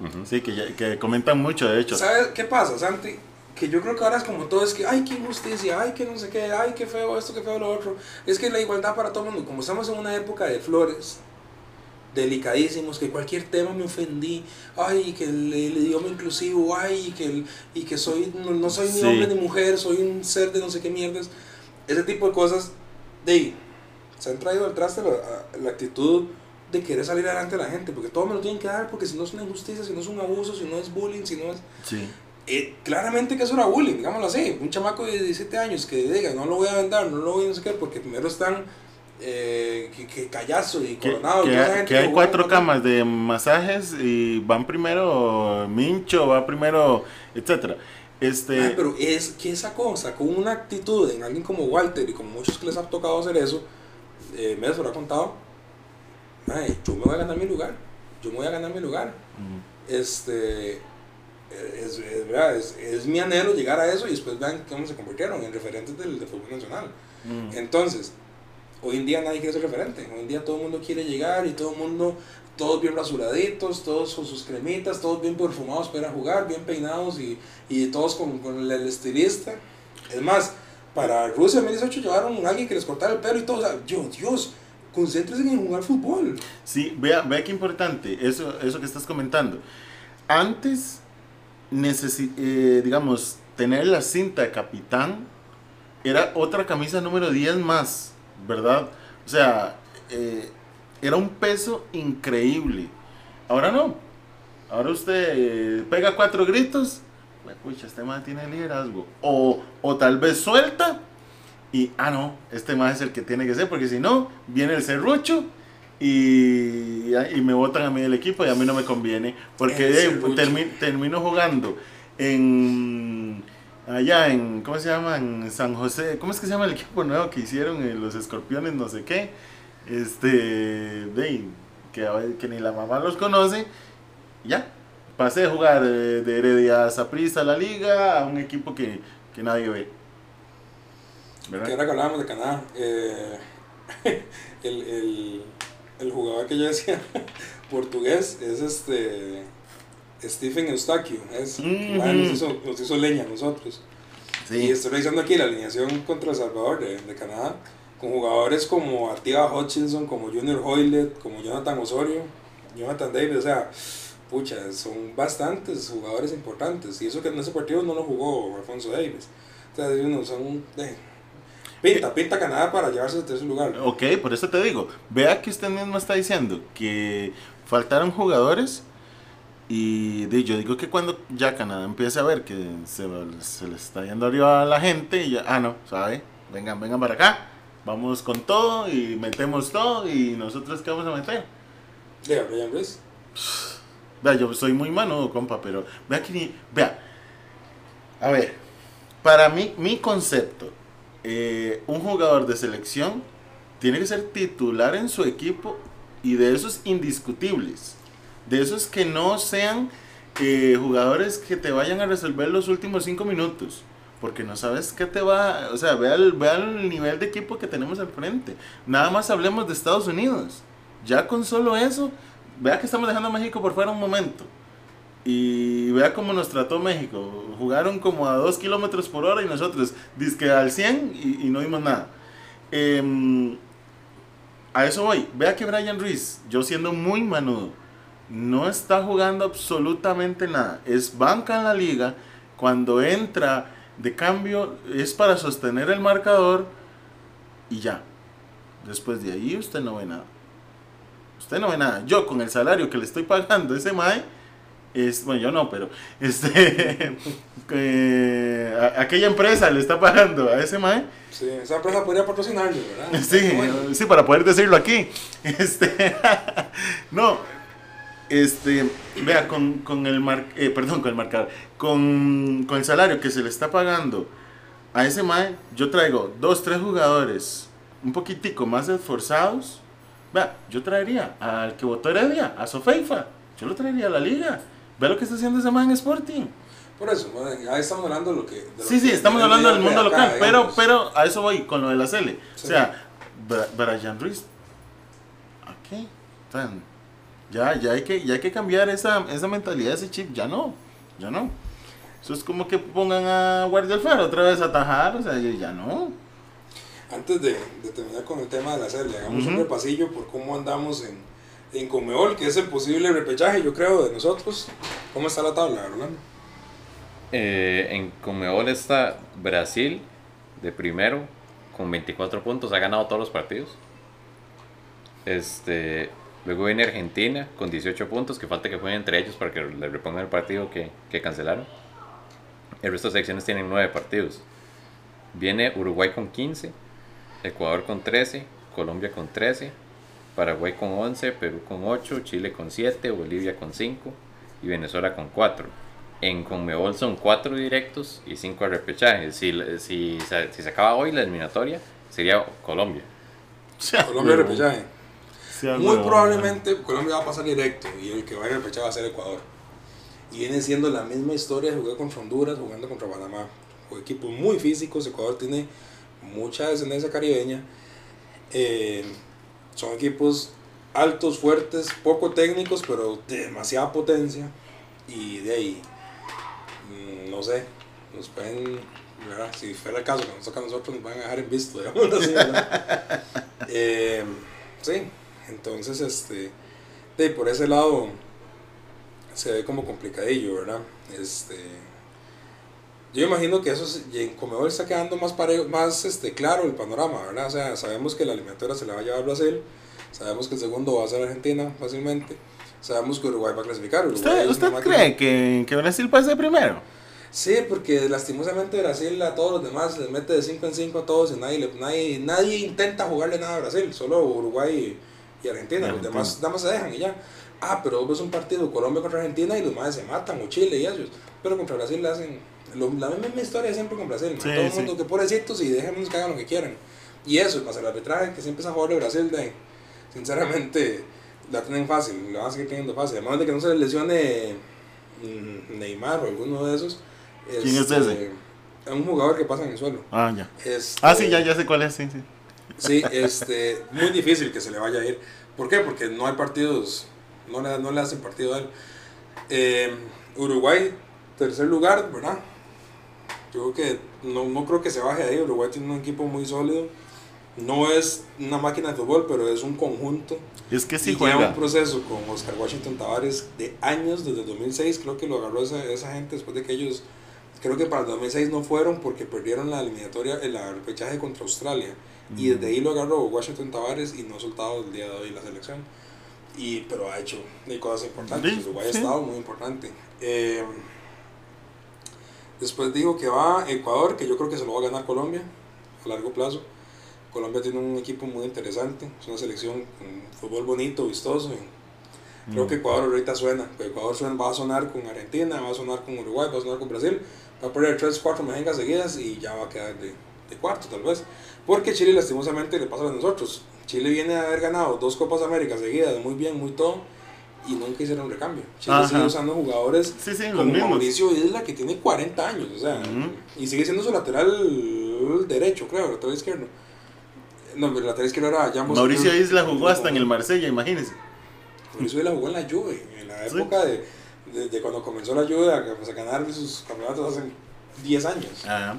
Ujú. Sí, que, que comentan mucho, de hecho. ¿Sabes qué pasa, Santi? Que yo creo que ahora es como todo, es que, ay, qué injusticia, ay, que no sé qué, ay, qué feo esto, qué feo lo otro. Es que la igualdad para todo el mundo, como estamos en una época de flores, delicadísimos, que cualquier tema me ofendí, ay, que el, el idioma inclusivo, ay, que el- y que soy, no, no soy ni Sí. hombre ni mujer, soy un ser de no sé qué mierdas. Ese tipo de cosas, de ahí, se han traído al traste la, la actitud de querer salir adelante a la gente, porque todo me lo tienen que dar, porque si no es una injusticia, si no es un abuso, si no es bullying, si no es... Sí. Eh, claramente que eso era bullying, digámoslo así. Un chamaco de 17 años que diga, no lo voy a vender, no lo voy a no sé qué, porque primero están eh, que, que callazo y Que, coronado. que esa hay- que cuatro con- camas de masajes y van primero Mincho, va primero, etcétera. Este, Ay, pero es, ¿qué sacó? Sacó una actitud en alguien como Walter y como muchos que les ha tocado hacer eso. Eh, me lo ha contado. Yo me voy a ganar mi lugar. Yo me voy a ganar mi lugar. Este. Es, es, verdad, es, es mi anhelo llegar a eso y después vean cómo se convirtieron en referentes del, del fútbol nacional. mm. Entonces, hoy en día nadie quiere ser referente. Hoy en día todo el mundo quiere llegar y todo el mundo, todos bien rasuraditos, todos con sus cremitas, todos bien perfumados para jugar, bien peinados y, y todos con, con el, estilista. Es más, para Rusia 2018 llevaron a alguien que les cortara el pelo y todo. O sea, yo, Dios, concéntrese en jugar fútbol. Sí, vea, vea qué importante eso, eso que estás comentando. Antes, eh, digamos, tener la cinta de capitán era otra camisa número 10 más, ¿verdad? O sea, eh, era un peso increíble. Ahora no. Ahora usted eh, pega cuatro gritos. Pucha, este man tiene liderazgo. O, o tal vez suelta. Y, ah, no, este más es el que tiene que ser, porque si no, viene el serrucho y, y me votan a mí del equipo y a mí no me conviene. Porque eh, termi- termino jugando en. Allá en. ¿Cómo se llama? En San José. ¿Cómo es que se llama el equipo nuevo que hicieron? eh, los escorpiones, no sé qué. Este. De, que, ni la mamá los conoce. Ya. Pasé de jugar eh, de Heredia a a la liga a un equipo que, que nadie ve. ¿Verdad? Que ahora que hablábamos de Canadá, eh, <laughs> el, el, el jugador que yo decía <laughs> portugués es este Stephen Eustaquio. Es, ah, nos, hizo, nos hizo leña a nosotros. Y estoy revisando aquí la alineación contra El Salvador de, de Canadá, con jugadores como Ativa Hutchinson, como Junior Hoylet, como Jonathan Osorio, Jonathan Davis, o sea, pucha, son bastantes jugadores importantes. Y eso que en ese partido no lo jugó Alfonso Davis. O sea, uno, son. eh, pinta, pinta Canadá para llevarse al tercer lugar. Ok, por eso te digo. Vea que usted mismo está diciendo que faltaron jugadores. Y de- yo digo que cuando ya Canadá empiece a ver que se, se le está yendo arriba a la gente, y ya, ah, no, ¿sabe? Vengan, vengan para acá. Vamos con todo y metemos todo. ¿Y nosotros qué vamos a meter? De Brian Ruiz. Vea, yo soy muy manudo, compa, pero vea que ni. Vea. A ver, para mí, mi concepto, eh, un jugador de selección tiene que ser titular en su equipo y de esos indiscutibles. De esos que no sean eh, jugadores que te vayan a resolver los últimos cinco minutos. Porque no sabes qué te va. O sea, vea el, vea el nivel de equipo que tenemos al frente. Nada más hablemos de Estados Unidos. Ya con solo eso, vea que estamos dejando a México por fuera un momento. Y vea cómo nos trató México. Jugaron como a 2 kilómetros por hora y nosotros, disque al 100 y, no dimos nada. Em, a eso voy. Vea que Brian Ruiz, yo siendo muy manudo, no está jugando absolutamente nada. Es banca en la liga. Cuando entra de cambio es para sostener el marcador y ya. Después de ahí usted no ve nada. Usted no ve nada. Yo con el salario que le estoy pagando ese mae, Es, bueno, yo no, pero este, <laughs> eh, a- aquella empresa le está pagando a ese mae. Sí, esa empresa podría patrocinarlo, ¿verdad? <laughs> Sí, Bueno. sí, para poder decirlo aquí. <laughs> Este, no, este, vea, con, con el mar, eh, perdón, con el marcador, con, con el salario que se le está pagando a ese mae, yo traigo dos, tres jugadores un poquitico más esforzados. Vea, yo traería al que votó Heredia, a Sofeifa, yo lo traería a la liga. Vea lo que está haciendo ese mae en Sporting. Por eso, bueno, ahí estamos hablando de lo que... de lo Sí, sí, que- estamos de- hablando de- del de mundo acá, local, pero, digamos. pero a eso voy con lo de la Cele. Sí. O sea, Brian Ruiz, aquí, tan, ya, ya, hay que, ya hay que cambiar esa, esa mentalidad, ese chip, ya no, ya no. Eso es como que pongan a Guardia Alfaro otra vez a atajar, o sea, ya no. Antes de, de terminar con el tema de la serie, hagamos un Ujú. repasillo por cómo andamos en, en Conmebol, que es el posible repechaje, yo creo, de nosotros. ¿Cómo está la tabla, Rolando? Eh, en Conmebol está Brasil de primero con 24 puntos, ha ganado todos los partidos. Este, luego viene Argentina con 18 puntos, que falta que jueguen entre ellos para que le repongan el partido que, que cancelaron. El resto de selecciones tienen 9 partidos. Viene Uruguay con 15, Ecuador con 13, Colombia con 13, Paraguay con 11, Perú con 8, Chile con 7, Bolivia con 5 y Venezuela con 4. En Conmebol son 4 directos y 5 repechajes. Si, si, se- si se acaba hoy la eliminatoria, sería Colombia. Sea, Colombia repechaje. Sea Muy probablemente Colombia va a pasar directo y el que va a ir repechaje va a ser Ecuador. Y viene siendo la misma historia de jugar contra Honduras, jugando contra Panamá. Son equipos muy físicos, Ecuador tiene mucha descendencia caribeña. Eh, son equipos altos, fuertes, poco técnicos, pero de demasiada potencia. Y de ahí, mm, no sé, nos pueden, si fuera el caso que nos toca a nosotros, nos van a dejar en visto, <laughs> digamos así. Eh, sí, entonces, este, de, por ese lado se ve como complicadillo, ¿verdad? Este, yo imagino que eso es- y en Comebol está quedando más, parejo, más este, claro el panorama, ¿verdad? O sea, sabemos que la eliminatoria se la va a llevar Brasil, sabemos que el segundo va a ser Argentina fácilmente, sabemos que Uruguay va a clasificar. Uruguay ¿Usted, es usted cree que, que Brasil pase primero? Sí, porque lastimosamente Brasil a todos los demás les mete de 5 en 5 a todos y nadie, nadie, nadie intenta jugarle nada a Brasil, solo Uruguay y, y Argentina, los demás nada más se dejan y ya. Ah, pero ves un partido Colombia contra Argentina y los más se matan, o Chile y ellos, pero contra Brasil le hacen lo- la misma historia siempre con Brasil, ¿no? Sí, todo el sí. mundo que pobrecitos y déjennos que hagan lo que quieran. Y eso, más el arbitraje que siempre es a favor de Brasil, de, sinceramente la tienen fácil, la van a seguir teniendo fácil, además de que no se les lesione mm, Neymar o alguno de esos. ¿Quién es este, ese? Es un jugador que pasa en el suelo. Ah, ya. Este, Ah, sí, ya, ya sé cuál es, sí, sí. Sí, este, muy difícil que se le vaya a ir. ¿Por qué? Porque no hay partidos, no le, no le hacen partido a él. Eh, Uruguay, tercer lugar, ¿verdad? Yo creo que no, no creo que se baje de ahí. Uruguay tiene un equipo muy sólido. No es una máquina de fútbol, pero es un conjunto. Es que sí y lleva juega. un proceso con Oscar Washington Tavares de años, desde 2006. Creo que lo agarró esa, esa gente después de que ellos. Creo que para el 2006 no fueron porque perdieron la eliminatoria, el repechaje contra Australia. Y desde ahí lo agarró Washington Tavares y no ha soltado el día de hoy la selección. Y, pero ha hecho de cosas importantes. Sí, Uruguay ha estado muy importante. Eh, después dijo que va Ecuador, que yo creo que se lo va a ganar Colombia a largo plazo. Colombia tiene un equipo muy interesante, es una selección con fútbol bonito, vistoso. y creo Mm. que Ecuador ahorita suena. que Ecuador suena, va a sonar con Argentina, va a sonar con Uruguay, va a sonar con Brasil. Va a perder 3, 4 mejengas seguidas y ya va a quedar de, de cuarto tal vez. Porque Chile lastimosamente le pasa a nosotros. Chile viene a haber ganado dos Copas América seguidas, muy bien, muy todo, y nunca hicieron recambio. Chile Ajá. sigue usando jugadores Sí, sí, los como. Mauricio Isla, que tiene 40 años, o sea, y sigue siendo su lateral derecho, creo, lateral izquierdo. No, el lateral izquierdo era Jambos. Mauricio Isla jugó hasta en el Marsella, imagínese. Mauricio Isla jugó en la Juve, en la Sí. época de, de, de cuando comenzó la Juve a, pues, a ganar sus campeonatos hace 10 años. Ah,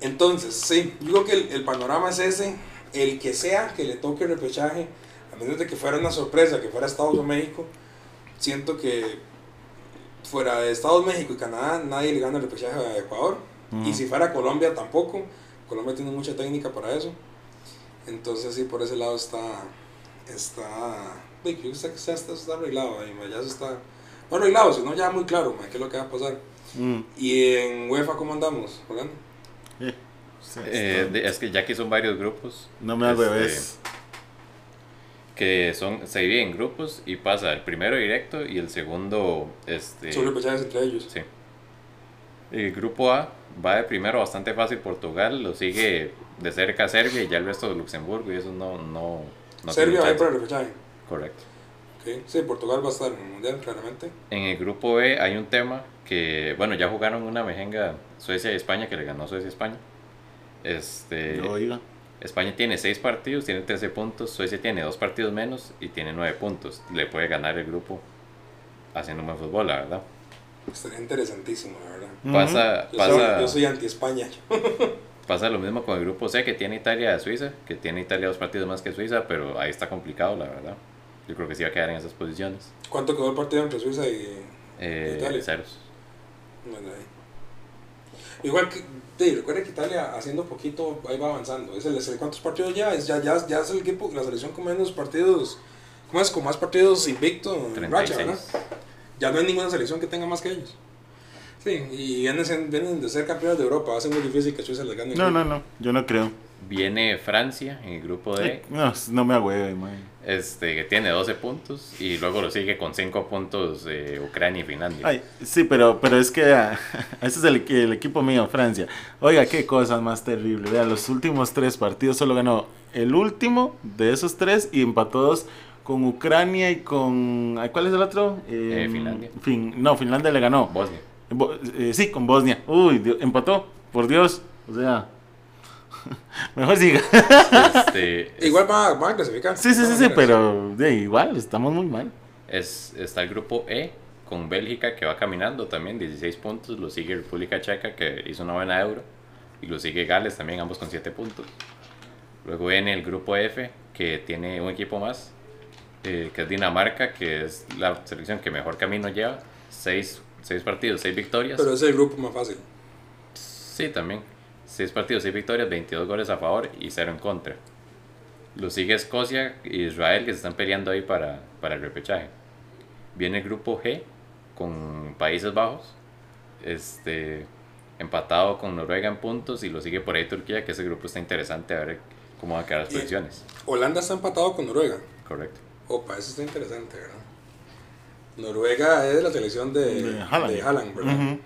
Entonces, sí, yo creo que el, el panorama es ese, el que sea que le toque repechaje, a menos de que fuera una sorpresa, que fuera Estados o México, siento que fuera de Estados, México y Canadá nadie le gana el repechaje a Ecuador. Mm. Y si fuera Colombia tampoco, Colombia tiene mucha técnica para eso. Entonces sí, por ese lado está, está, está, está, está- está arreglado ahí, ya se está No arreglado, sino ya muy claro, ma, qué es lo que va a pasar. Mm. ¿Y en UEFA cómo andamos, Rolando? Eh, sí, Eh, es que ya que son varios grupos. no me hago este, bebés. Que son, se divide en grupos y pasa el primero directo y el segundo. Este, Son repechajes entre ellos. Sí. El grupo A va de primero bastante fácil Portugal, lo sigue de cerca Serbia y ya el resto de Luxemburgo y eso no, no, no Serbia va a tiene ir para el repechaje. Correcto. Sí, Portugal va a estar en el mundial, claramente. En el grupo B hay un tema que, bueno, ya jugaron una mejenga Suecia y España que le ganó Suecia y España. Este, Yo, oiga. España tiene 6 partidos, tiene 13 puntos, Suecia tiene 2 partidos menos y tiene 9 puntos. Le puede ganar el grupo haciendo un buen fútbol, la verdad. Estaría interesantísimo, la verdad. Pasa, Yo, pasa, soy, yo soy anti-España. <laughs> pasa lo mismo con el grupo C que tiene Italia de Suiza, que tiene Italia dos partidos más que Suiza, pero ahí está complicado, la verdad. Yo creo que sí va a quedar en esas posiciones. ¿Cuánto quedó el partido entre Suiza y Eh, Italia. ceros. Bueno, ahí. Igual que, sí, recuerda que Italia haciendo poquito ahí va avanzando. Es el, ¿Cuántos partidos ya? Es, ya, ya, ya es el equipo, la selección con menos partidos, ¿cómo es? Con más partidos invicto en racha, 36. ¿verdad? Ya no hay ninguna selección que tenga más que ellos. Sí, y vienen, vienen de ser campeones de Europa. Va a ser muy difícil que Suiza les gane. el No, no, no. Yo no creo. Viene Francia en el grupo D, No, no me agüeve, man. Este, que tiene 12 puntos y luego lo sigue con 5 puntos eh, Ucrania y Finlandia. Ay, sí, pero, pero es que ah, <laughs> ese es el, equi- el equipo mío, Francia. Oiga, qué cosa más terrible. Vea, los últimos tres partidos solo ganó el último de esos tres y empató dos con Ucrania y con... ¿Cuál es el otro? Eh, Finlandia. Fin- no, Finlandia le ganó. Bosnia. Bo- eh, sí, con Bosnia. Uy, empató, por Dios. O sea, <laughs> mejor siga. Este, <laughs> Igual va, van a clasificar. Sí, sí, sí, sí, pero de igual, estamos muy mal. es, está el grupo E con Bélgica que va caminando también, 16 puntos. Lo sigue República Checa que hizo una buena euro. Y lo sigue Gales también, ambos con 7 puntos. Luego viene el grupo F que tiene un equipo más, eh, que es Dinamarca, que es la selección que mejor camino lleva. 6 partidos, 6 victorias. Pero es el grupo más fácil. Sí, también. 6 partidos, 6 victorias, 22 goles a favor y 0 en contra. Lo sigue Escocia e Israel que se están peleando ahí para, para el repechaje. Viene el grupo G con Países Bajos, este, empatado con Noruega en puntos y lo sigue por ahí Turquía, que ese grupo está interesante a ver cómo van a quedar las Y- posiciones. Holanda está empatado con Noruega. Correcto. Opa, eso está interesante, ¿verdad? Noruega es la selección de, De Haaland. de Haaland, ¿verdad? Ujú.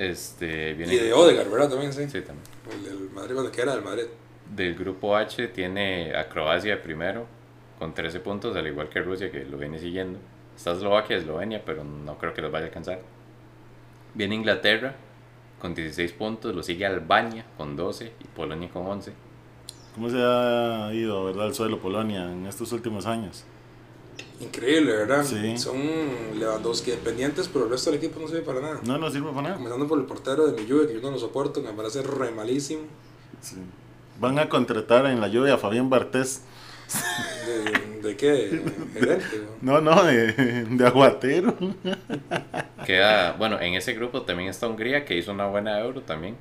Este, viene Y de Odegaard, ¿verdad? También, sí. Sí, también. El del Madrid, cuando que era del Madrid. Del grupo H tiene a Croacia primero con 13 puntos, al igual que Rusia que lo viene siguiendo. Está Eslovaquia y Eslovenia, pero no creo que los vaya a alcanzar. Viene Inglaterra con 16 puntos, lo sigue Albania con 12 y Polonia con 11. ¿Cómo se ha ido, verdad, el suelo Polonia en estos últimos años? Increíble, ¿verdad? Sí. Son Lewandowski dependientes, pero el resto del equipo no sirve para nada. No, no sirve para nada. Comenzando por el portero de mi Juve, que yo no lo soporto, me parece re malísimo. Sí. Van a contratar en la lluvia a Fabián Bartés. ¿De, de qué? Gerente. ¿no? No, no, de, de aguatero. Queda, bueno, en ese grupo también está Hungría que hizo una buena euro también.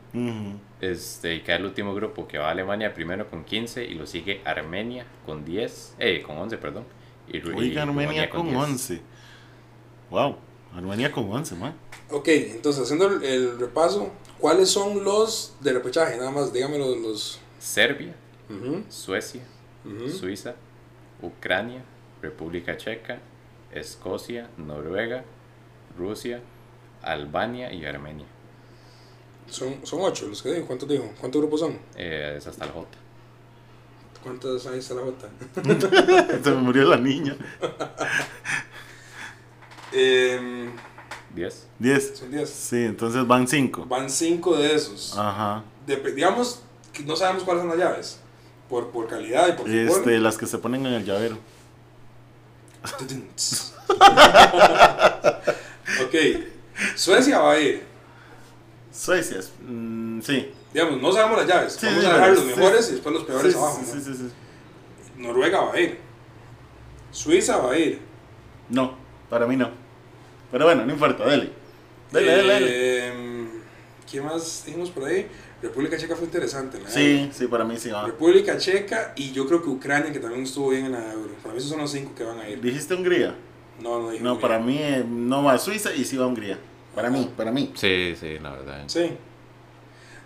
Este, y queda el último grupo que va Alemania primero con 15 y lo sigue Armenia con 10, eh, con 11, perdón. Y, Oiga, Armenia con 10. 11. Wow, Armenia con 11, man. Ok, entonces haciendo el, el repaso, ¿cuáles son los de repechaje? Nada más, dígame los. los... Serbia, Ujú, Suecia, ujú. Suiza, Ucrania, República Checa, Escocia, Noruega, Rusia, Albania y Armenia. Son, son ocho los que digo. ¿Cuántos dijo? ¿Cuántos grupos son? Eh, es hasta el J. ¿Cuántos ahí está la J? <laughs> Se me murió la niña. <laughs> Em, 10. 10. son 10. Sí, entonces van 5. Van 5 de esos. Ajá. Dep- digamos que no sabemos cuáles son las llaves. Por, por calidad y por Este, fútbol. las que se ponen en el llavero. <laughs> ok. Suecia va a ir. Suecia, mm, sí. Digamos, no sabemos las llaves. Sí, Vamos sí, a dejar los sí. mejores y después los peores sí, abajo. sí, ¿no? sí, sí, sí. Noruega va a ir. Suiza va a ir. No, para mí no. Pero bueno, no importa, dele. Dele, dele, dele. Em, ¿Qué más dijimos por ahí? República Checa fue interesante. ¿no? Sí, sí, para mí sí va. República Checa y yo creo que Ucrania, que también estuvo bien en la Euro. Para mí esos son los cinco que van a ir. ¿Dijiste Hungría? No, no dijo No, Hungría. para mí eh, no va a Suiza y sí va a Hungría. Para mí, para mí. Sí, sí, la verdad. Sí.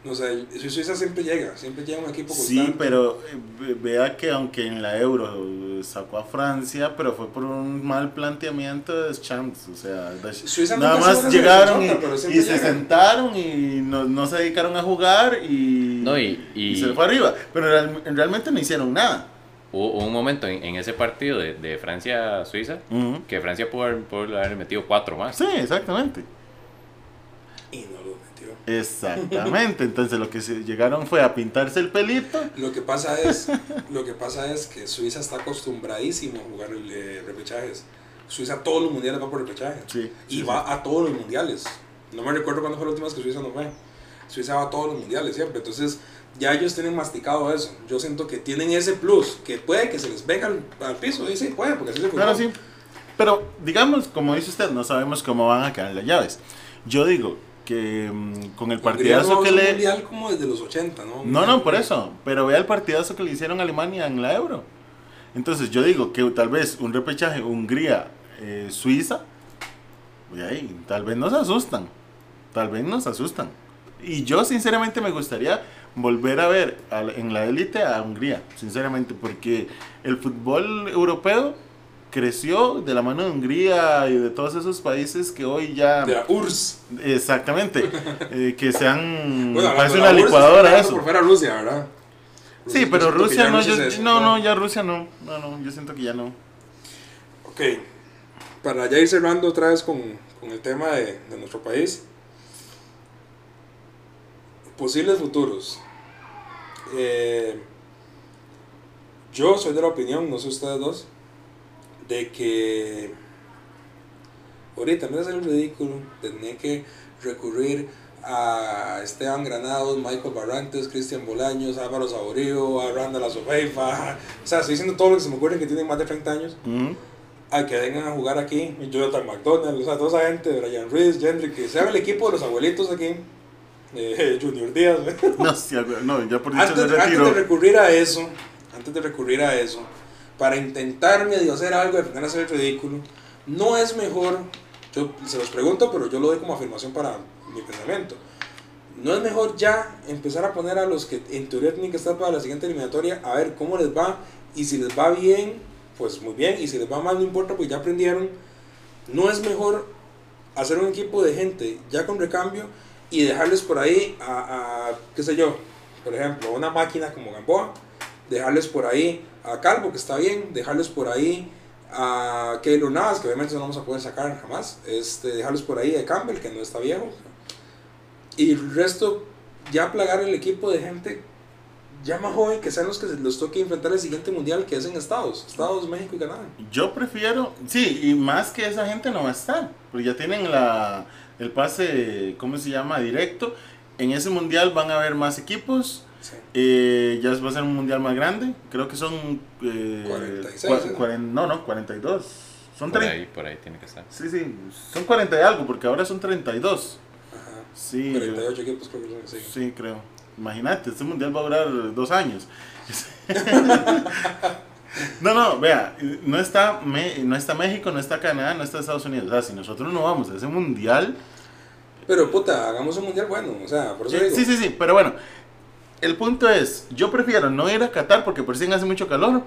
No sé, Su- Suiza siempre llega, siempre llega un equipo Sí, constante. pero eh, ve- vea que aunque en la Euro sacó a Francia, pero fue por un mal planteamiento de Champs. O sea, de- Suiza nada más llegaron y, y se sentaron y no, no se dedicaron a jugar y, No, y- y- se le fue arriba. Pero real- realmente no hicieron nada. Hubo, un momento en, en ese partido de, de Francia-Suiza que Francia pudo haber, pudo haber metido cuatro más. Sí, exactamente. Y no lo metió. Exactamente. Entonces lo que se llegaron fue a pintarse el pelito. Lo que pasa es, lo que pasa es que Suiza está acostumbradísimo a jugar eh, repechajes. Suiza a todos los mundiales va por repechaje. Sí, y sí, va a todos los mundiales. No me recuerdo cuándo fue la última vez que Suiza no fue. Suiza va a todos los mundiales siempre. Entonces, ya ellos tienen masticado eso. Yo siento que tienen ese plus, que puede que se les venga al, al piso. Y sí, puede, porque así se Claro, sí. Pero, digamos, como dice usted, no sabemos cómo van a quedar las llaves. Yo digo que mm, con el partidazo no que le... mundial como desde los 80, ¿no? No, no, por eso. Pero vea el partidazo que le hicieron a Alemania en la Euro. Entonces yo digo que tal vez un repechaje Hungría-Suiza, ahí, tal vez nos asustan. Tal vez nos asustan. Y yo sinceramente me gustaría volver a ver al- en la élite a Hungría, sinceramente, porque el fútbol europeo creció de la mano de Hungría y de todos esos países que hoy ya... De la URSS. Exactamente, <laughs> eh, que se han... Bueno, parece una licuadora eso. por fuera Rusia, ¿verdad? Sí, pero Rusia no, yo- no, no, ya Rusia no, no, no, yo siento que ya no. Ok, para ya ir cerrando otra vez con, con el tema de, de nuestro país. Posibles futuros. Eh, yo soy de la opinión, no sé ustedes dos, de que ahorita de hacer el ridículo, tener que recurrir a Esteban Granados, Michael Barrantes, Cristian Bolaños, Álvaro Saborío, a Randall Azofeifa, o sea, estoy diciendo todo lo que se me ocurre que tienen más de 30 años. A que vengan a jugar aquí, Jonathan McDonald, o sea, toda esa gente, Brian Reese, Gendry, que sean el equipo de los abuelitos aquí, eh, <laughs> Junior Díaz, ¿eh? No, sí, no, ya por dicho antes, antes de recurrir a eso, antes de recurrir a eso, para intentar medio hacer algo, de frenar hacer el ridículo, no es mejor, yo se los pregunto, pero yo lo doy como afirmación para mi pensamiento, no es mejor ya empezar a poner a los que en teoría tienen que estar para la siguiente eliminatoria, a ver cómo les va, y si les va bien, pues muy bien, y si les va mal no importa, pues ya aprendieron, no es mejor hacer un equipo de gente ya con recambio y dejarles por ahí a, a, qué sé yo, por ejemplo, una máquina como Gamboa, dejarles por ahí a Calvo, que está bien, dejarles por ahí a Keylor Navas, que obviamente no vamos a poder sacar jamás, este, dejarles por ahí a Campbell, que no está viejo, y el resto, ya plagar el equipo de gente ya más joven, que sean los que los toque enfrentar el siguiente mundial, que es en Estados, Estados, México y Canadá. Yo prefiero, sí, y más que esa gente no va a estar, porque ya tienen la, el pase, ¿cómo se llama? Directo. En ese mundial van a haber más equipos, Sí. eh, ya va a ser un mundial más grande, creo que son... Eh, 46, cua- ¿no? cuaren- no, no, 42. Son Por 30. ahí, por ahí tiene que estar. Sí, sí, son 40 y algo, porque ahora son 32. Ajá. Sí, yo- 48 equipos son, sí. Sí, creo. Imagínate, este mundial va a durar dos años. <laughs> no, no, vea, no está, Me- no está México, no está Canadá, no está Estados Unidos. O sea, si nosotros no vamos a ese mundial. Pero puta, hagamos un mundial bueno, o sea, por eso digo. Sí, sí, sí, pero bueno, el punto es: yo prefiero no ir a Qatar porque por si hace mucho calor.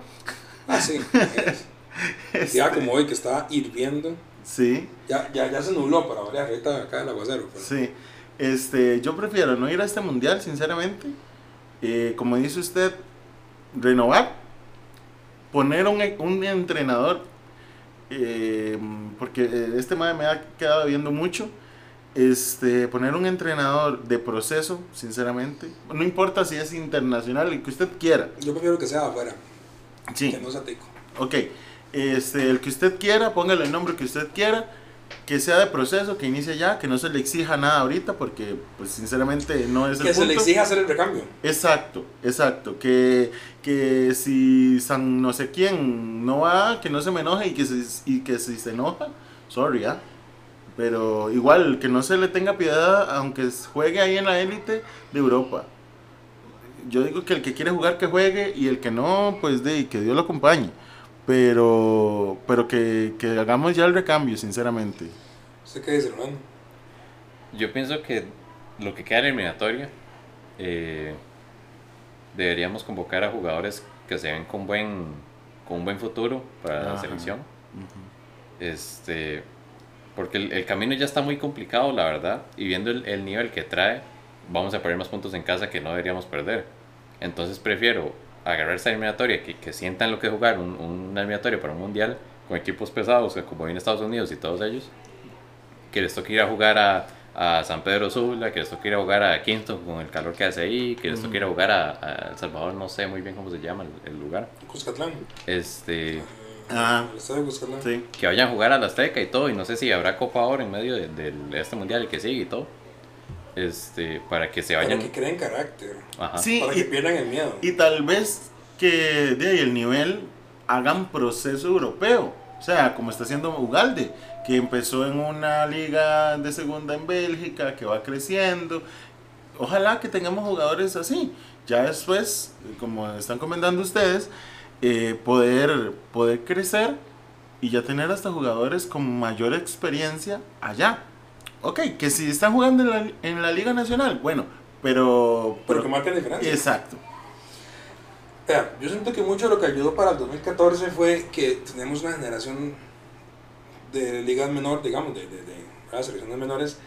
Ah, sí. <laughs> es. Ya como hoy que está hirviendo, Sí, ya, ya, ya se nubló para variar, ahorita acá el aguacero. pero- sí. Este, yo prefiero no ir a este mundial, sinceramente. Eh, como dice usted, renovar, poner un, un entrenador, eh, porque este madre me ha quedado viendo mucho. Este, poner un entrenador de proceso, sinceramente. No importa si es internacional, el que usted quiera. Yo prefiero que sea afuera, Sí. que no sea tico. Ok, este, el que usted quiera, póngale el nombre que usted quiera, que sea de proceso, que inicie ya, que no se le exija nada ahorita, porque pues sinceramente no es el Que se le punto. exija hacer el recambio. Exacto, exacto, que, que si San no sé quién no va, que no se me enoje y que, se, y que si se enoja, sorry, ¿ah? Pero igual, que no se le tenga piedad, aunque juegue ahí en la élite de Europa. Yo digo que el que quiere jugar que juegue y el que no, pues de que Dios lo acompañe. pero, pero que, que hagamos ya el recambio, sinceramente. ¿Usted qué dice, hermano? Yo pienso que lo que queda en eliminatoria, eh, deberíamos convocar a jugadores que se ven con buen, con un buen futuro para la Ajá. selección. Este, porque el, el camino ya está muy complicado, la verdad, y viendo el, el nivel que trae, vamos a perder más puntos en casa que no deberíamos perder. Entonces prefiero agarrar esta eliminatoria, que, que sientan lo que es jugar un, una eliminatoria para un mundial con equipos pesados, que como viene Estados Unidos y todos ellos, que les toque ir a jugar a, a San Pedro Sula, que les toque ir a jugar a Kingston con el calor que hace ahí, que les toque ir a jugar a, a El Salvador, no sé muy bien cómo se llama el, el lugar. Cuscatlán. Este, Ah, de Cuscatlán. sí. que vayan a jugar a la Azteca y todo, y no sé si habrá Copa ahora en medio de, de- de este mundial el que sigue y todo. Este, para que se Para vayan. que creen carácter. Ajá. Sí, Para que y, pierdan el miedo. y tal vez que de ahí el nivel hagan proceso europeo. O sea, como está haciendo Ugalde, que empezó en una liga de segunda en Bélgica, que va creciendo. Ojalá que tengamos jugadores así. Ya después, como están comentando ustedes, eh, poder, poder crecer y ya tener hasta jugadores con mayor experiencia allá. Ok, que si están jugando en la, en la Liga Nacional, bueno, pero... Pero que marquen diferencia. Exacto. Vea, yo siento que mucho lo que ayudó para el 2014 fue que tenemos una generación de ligas menor, digamos, de, de, de ¿verdad? selecciones menores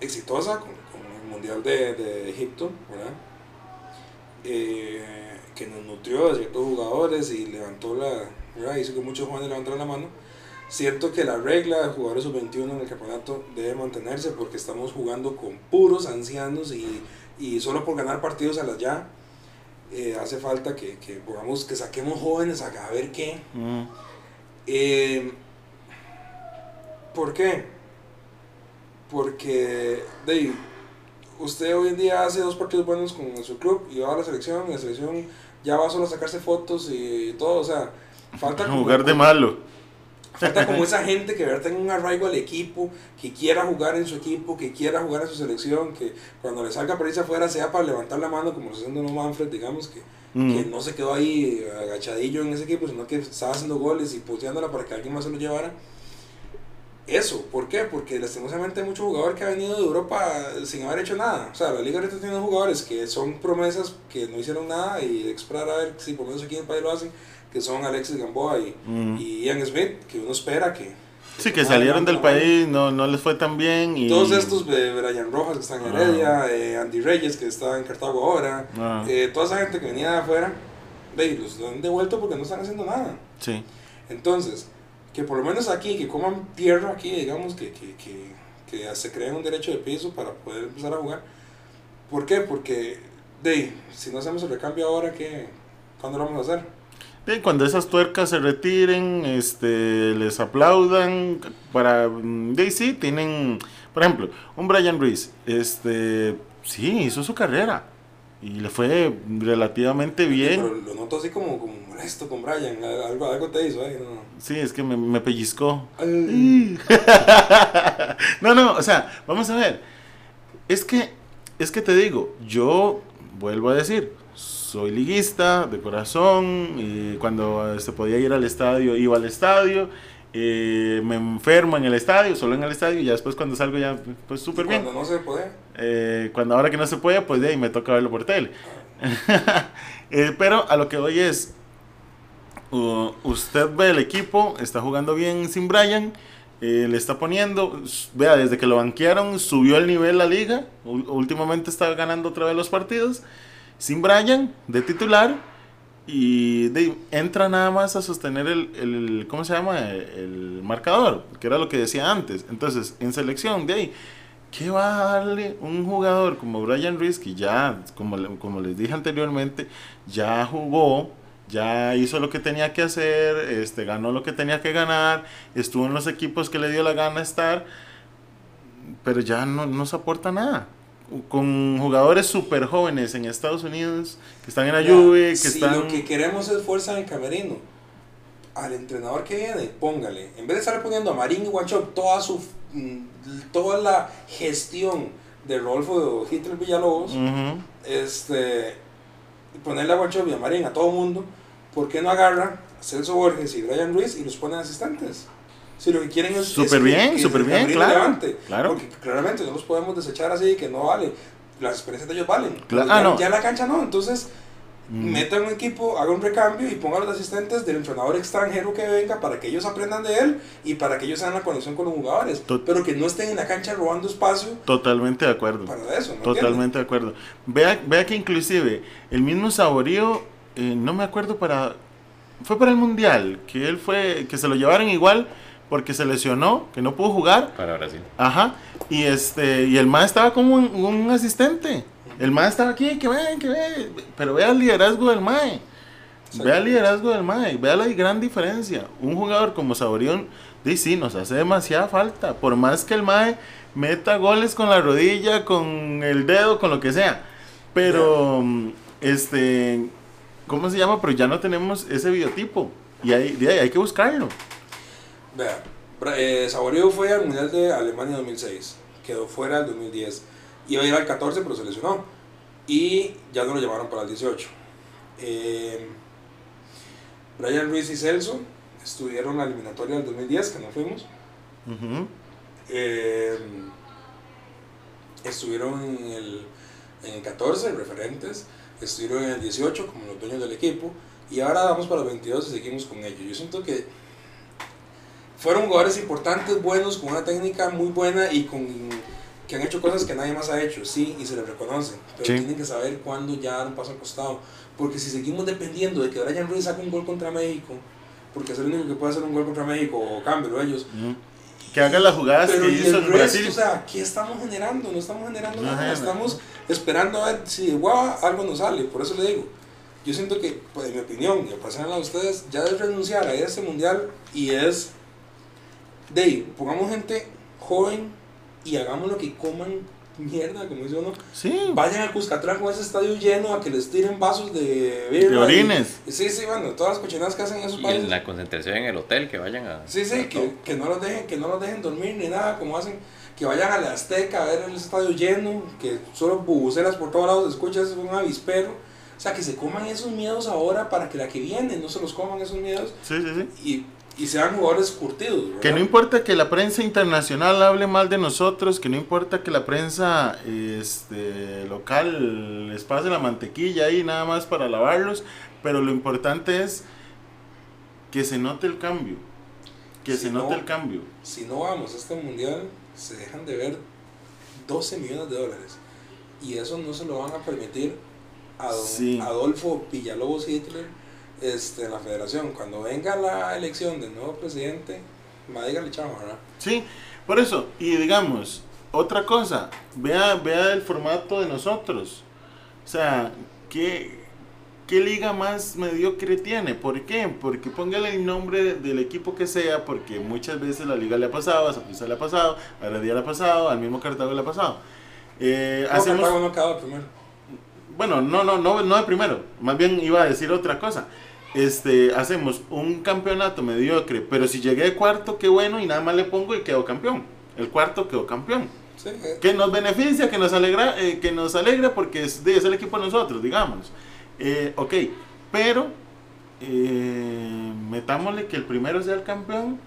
exitosa con, con el Mundial de, de Egipto, ¿verdad? Eh, que nos nutrió de ciertos jugadores y levantó la, ¿verdad? hizo que muchos jóvenes levantaran la mano. Siento que la regla de jugadores sub-21 en el campeonato debe mantenerse porque estamos jugando con puros ancianos y, y solo por ganar partidos a las ya eh, hace falta que, que, pongamos, que saquemos jóvenes a, a ver qué. Mm. Eh, ¿Por qué? Porque ahí, usted hoy en día hace dos partidos buenos con su club y va a la selección y la selección ya va solo a sacarse fotos y todo, o sea, falta <laughs> como- Jugar de malo. Falta como <laughs> esa gente que tenga un arraigo al equipo, que quiera jugar en su equipo, que quiera jugar en su selección, que cuando le salga por irse afuera sea para levantar la mano como lo está haciendo Manfred, digamos, que, Mm. que no se quedó ahí agachadillo en ese equipo, sino que estaba haciendo goles y posteándola para que alguien más se lo llevara. Eso, ¿por qué? Porque lastimosamente hay mucho jugador que ha venido de Europa sin haber hecho nada. O sea, la liga ahorita tiene jugadores que son promesas que no hicieron nada y esperar a ver si por lo menos aquí en el país lo hacen, que son Alexis Gamboa y, Mm. y Ian Smith, que uno espera que... Sí, que salieron del país, no, no les fue tan bien. Y... Todos estos, eh, Brian Rojas que está en Heredia, eh, Andy Reyes que está en Cartago ahora, Ah. eh, toda esa gente que venía de afuera, ve, los han devuelto porque no están haciendo nada. Sí. Entonces, que por lo menos aquí, que coman tierra aquí, digamos, que, que, que, que se creen un derecho de piso para poder empezar a jugar. ¿Por qué? Porque, de, si no hacemos el recambio ahora, ¿qué? ¿cuándo lo vamos a hacer? Y cuando esas tuercas se retiren, este, les aplaudan para, mm, de, sí, tienen, por ejemplo, un Brian Ruiz, este, sí, hizo su carrera y le fue relativamente Pero bien. lo noto así como, como molesto con Brian, algo, algo te hizo, ¿eh? No. Sí, es que me, me pellizcó. <laughs> No, no, o sea, vamos a ver. Es que, es que te digo, yo vuelvo a decir, soy liguista de corazón y cuando se podía ir al estadio, iba al estadio. Eh, me enfermo en el estadio, solo en el estadio, y ya después cuando salgo ya, pues súper bien. Cuando no se puede. Eh, cuando ahora que no se puede, pues de ahí me toca verlo por tele. <laughs> Eh, pero a lo que voy es, uh, usted ve el equipo, está jugando bien sin Brian, eh, le está poniendo, vea, desde que lo banquearon subió el nivel la liga, u- últimamente está ganando otra vez los partidos, sin Brian de titular, y de- entra nada más a sostener el, el- ¿cómo se llama? El, marcador, que era lo que decía antes. Entonces, en selección, de ¿qué va a darle un jugador como Brian Ruiz, que ya, como, como les dije anteriormente, ya jugó, ya hizo lo que tenía que hacer, este, ganó lo que tenía que ganar, estuvo en los equipos que le dio la gana estar, pero ya no, no se aporta nada. Con jugadores súper jóvenes en Estados Unidos, que están en la Juve, que si están... lo que queremos es fuerza en el camerino, al entrenador que viene, póngale, en vez de estar poniendo a Marín y Guachop toda su mm, toda la gestión de Rolfo de Hitler Villalobos, este ponerle a Guachop y a Marín a todo mundo, ¿por qué no agarra a Celso Borges y Brian Ruiz y los ponen asistentes? Si lo que quieren es. Súper bien, súper bien, claro, levante. claro. Porque claramente no los podemos desechar así que no vale. Las experiencias de ellos valen. Cla- Pero ah, ya, no. ya la cancha no. Entonces, Mm. meta un equipo, haga un recambio y ponga a los asistentes del entrenador extranjero que venga para que ellos aprendan de él y para que ellos hagan la conexión con los jugadores. Tot- pero que no estén en la cancha robando espacio Totalmente de acuerdo. para eso. ¿me Totalmente de acuerdo. Vea, vea que inclusive el mismo Saborío, eh, no me acuerdo para... Fue para el Mundial, que él fue, que se lo llevaron igual porque se lesionó, que no pudo jugar. Para Brasil. Ajá. Y este, y el MAE estaba como un, un asistente. El MAE estaba aquí, que ve, que ve. Pero vea el liderazgo del MAE. Vea el liderazgo del MAE. Vea la gran diferencia. Un jugador como Saborión, sí, sí, nos hace demasiada falta. Por más que el MAE meta goles con la rodilla, con el dedo, con lo que sea. Pero, este, ¿cómo se llama? Pero ya no tenemos ese biotipo. Y hay, hay que buscarlo. Vea, eh, Saborío fue al Mundial de Alemania 2006, quedó fuera el 2010. Iba a ir al 14, pero se lesionó. Y ya no lo llamaron para el 18. Eh, Brian Ruiz y Celso estuvieron en la eliminatoria del 2010, que no fuimos. Eh, estuvieron en el, en el 14, referentes. Estuvieron en el 18 como los dueños del equipo. Y ahora vamos para el 22 y seguimos con ellos. Yo siento que fueron jugadores importantes, buenos, con una técnica muy buena y con que han hecho cosas que nadie más ha hecho, sí, y se les reconoce. Pero Sí. tienen que saber cuándo ya dar un paso al costado. Porque si seguimos dependiendo de que Brian Ruiz saque un gol contra México, porque es el único que puede hacer un gol contra México, o cámbio ellos. Que haga las jugadas pero que y hizo el resto, Brasil. o sea, ¿qué estamos generando? No estamos generando nada, estamos esperando a ver si de guava algo nos sale. Por eso le digo, yo siento que, pues, en mi opinión, y pasarla a ustedes, ya es renunciar a ese mundial y es de ahí, pongamos gente joven y hagamos lo que coman mierda, como dice uno. Sí, Vayan al Cuscatlán con ese estadio lleno a que les tiren vasos de de birra y- orines. Sí, sí, bueno, todas las cochinadas que hacen esos Y países. en la concentración en el hotel, que vayan a... Sí, sí, a que, que no los dejen, que no los dejen dormir ni nada, como hacen, que vayan a la Azteca a ver el estadio lleno, que solo bubuceras por todos lados, se escucha es un avispero. O sea, que se coman esos miedos ahora para que la que viene no se los coman esos miedos Sí, sí, sí. y, y sean jugadores curtidos. ¿verdad? Que no importa que la prensa internacional hable mal de nosotros, que no importa que la prensa este, local les pase la mantequilla ahí nada más para lavarlos, pero lo importante es que se note el cambio, que Si se no- note el cambio. Si no vamos a este mundial, se dejan de ver 12 millones de dólares. Y eso no se lo van a permitir a don Sí. Adolfo Villalobos Hitler este, en la federación. Cuando venga la elección del nuevo presidente, va dígale chavo, ¿verdad? Sí, por eso, y digamos, otra cosa, vea, vea el formato de nosotros. O sea, ¿qué, qué liga más mediocre tiene? ¿Por qué? Porque póngale el nombre del equipo que sea, porque muchas veces la liga le ha pasado, a Saprissa le ha pasado, a Heredia le ha pasado, al mismo Cartago le ha pasado. Eh, No, hacemos, Cartago no acaba primero. bueno, no, no, no, no de primero, más bien iba a decir otra cosa. Este, hacemos un campeonato mediocre, pero si llegué de cuarto, qué bueno, y nada más le pongo y quedo campeón. El cuarto quedó campeón. Sí, eh, Que nos beneficia, que nos alegra, eh, que nos alegra porque es, es el equipo de nosotros, digamos. Eh, ok, pero eh, metámosle que el primero sea el campeón,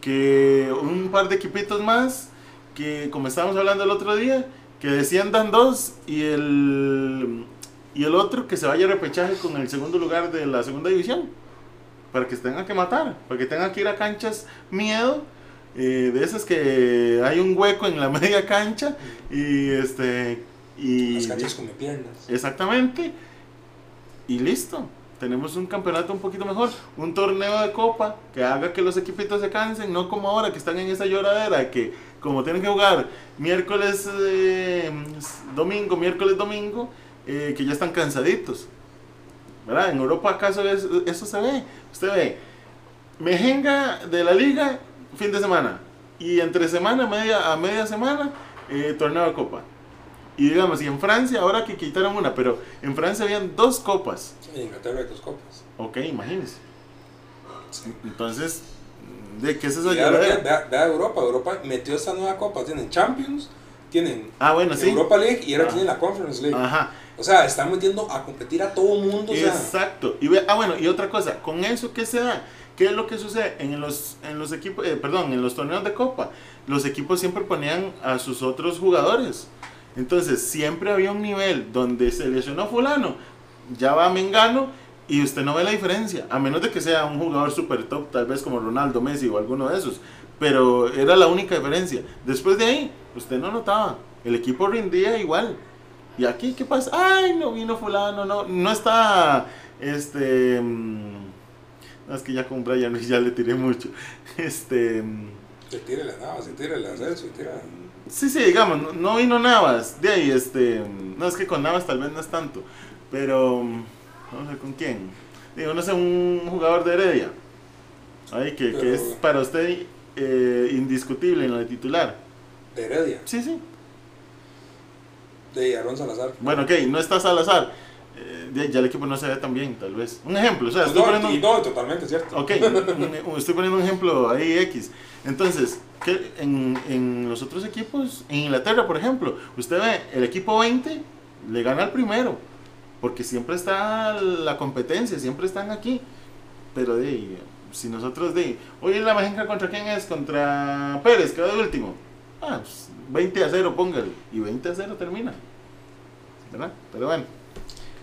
que un par de equipitos más, que como estábamos hablando el otro día, que desciendan dos y el, y el otro que se vaya a repechaje con el segundo lugar de la segunda división. Para que se tengan que matar, para que tengan que ir a canchas miedo, eh, de esas que hay un hueco en la <laughs> media cancha y este y las canchas come piernas. Exactamente. Y listo. Tenemos un campeonato un poquito mejor. Un torneo de copa que haga que los equipitos se cansen. No como ahora que están en esa lloradera que como tienen que jugar miércoles, eh, domingo, miércoles, domingo, eh, que ya están cansaditos. ¿Verdad? En Europa acaso es- eso se ve. Usted ve. Mejenga de la liga, fin de semana. Y entre semana, media, a media semana, eh, torneo de copa. Y digamos, y en Francia, ahora que quitaron una, pero en Francia habían dos copas. En Inglaterra hay dos copas. Ok, imagínense. Entonces, ¿de qué es esa vea, vea- vea Europa. Europa metió esta nueva copa. Tienen Champions, tienen Ah, bueno, sí. Europa League y ahora Ah. tienen la Conference League. Ajá. O sea, están metiendo a competir a todo mundo. O sea, Exacto. Y ve, ah, bueno, y otra cosa, con eso, ¿qué se da? ¿Qué es lo que sucede? En los, en los equipos, eh, perdón, en los torneos de copa, los equipos siempre ponían a sus otros jugadores. Entonces, siempre había un nivel donde se lesionó fulano, ya va Mengano, y usted no ve la diferencia, a menos de que sea un jugador super top, tal vez como Ronaldo, Messi o alguno de esos. Pero era la única diferencia. Después de ahí, usted no notaba. El equipo rindía igual. ¿Y aquí qué pasa? Ay, no vino fulano, no, no está, este, mm, no, es que ya con Brian <laughs> ya le tiré mucho, este, mm, se tira la nava, se tira el ascenso, se tira. sí, sí, digamos, no, no vino Navas, de ahí, este, mm, no es que con Navas tal vez no es tanto, pero, mm, no sé con quién, digo, no sé, un jugador de Heredia, ay, que, que Pero- es para usted eh, indiscutible en la titular, De Heredia, sí, sí, de Aaron Salazar. bueno, ok, no está Salazar, eh, ya el equipo no se ve tan bien, tal vez, un ejemplo, o sea, estoy no, poniendo... y no, totalmente cierto. Ok, estoy poniendo un ejemplo ahí X. Entonces, que en, en los otros equipos, en Inglaterra, por ejemplo, usted ve el equipo 20 le gana al primero, porque siempre está la competencia, siempre están aquí. Pero de si nosotros de, oye, la Majenca contra quién es? Contra Pérez, quedó de último. Ah, pues, 20 a 0, póngale. Y 20 a 0 termina. ¿Verdad? Pero bueno.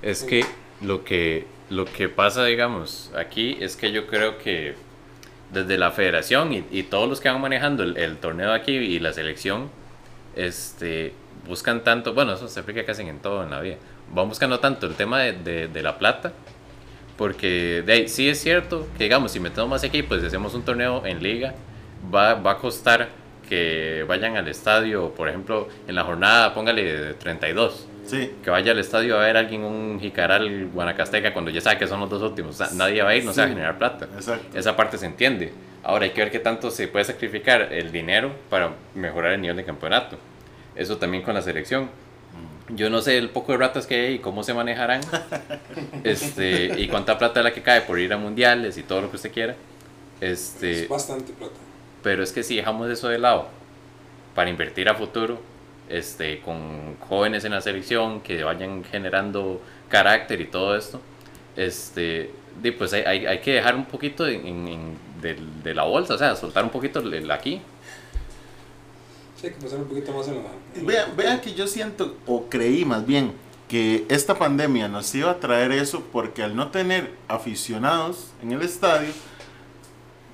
Es que lo que lo que pasa, digamos, aquí es que yo creo que desde la federación y, todos los que van manejando el, torneo aquí y la selección, este, buscan tanto, bueno, eso se aplica casi en todo en la vida, van buscando tanto el tema de, la plata, porque de sí es cierto que, digamos, si metemos más equipos y hacemos un torneo en liga, va, va a costar que vayan al estadio, por ejemplo, en la jornada, póngale de 32 Sí. que vaya al estadio a ver a alguien un jicaral guanacasteca cuando ya sabe que son los dos últimos. O sea, nadie va a ir, no se va a Sí. generar plata. Exacto. Esa parte se entiende. Ahora hay que ver qué tanto se puede sacrificar el dinero para mejorar el nivel de campeonato. Eso también con la selección. Yo no sé el poco de ratas que hay y cómo se manejarán. <laughs> este, y cuánta plata es la que cae por ir a mundiales y todo lo que usted quiera. Este, Es bastante plata. Pero es que si dejamos eso de lado para invertir a futuro, este, con jóvenes en la selección que vayan generando carácter y todo esto, este, pues hay, hay, hay que dejar un poquito en- en- de, de la bolsa, o sea, soltar un poquito el, el aquí. Sí, hay que pasar un poquito más en la. en la- Vea, vea que yo siento, o creí más bien, que esta pandemia nos iba a traer eso porque al no tener aficionados en el estadio,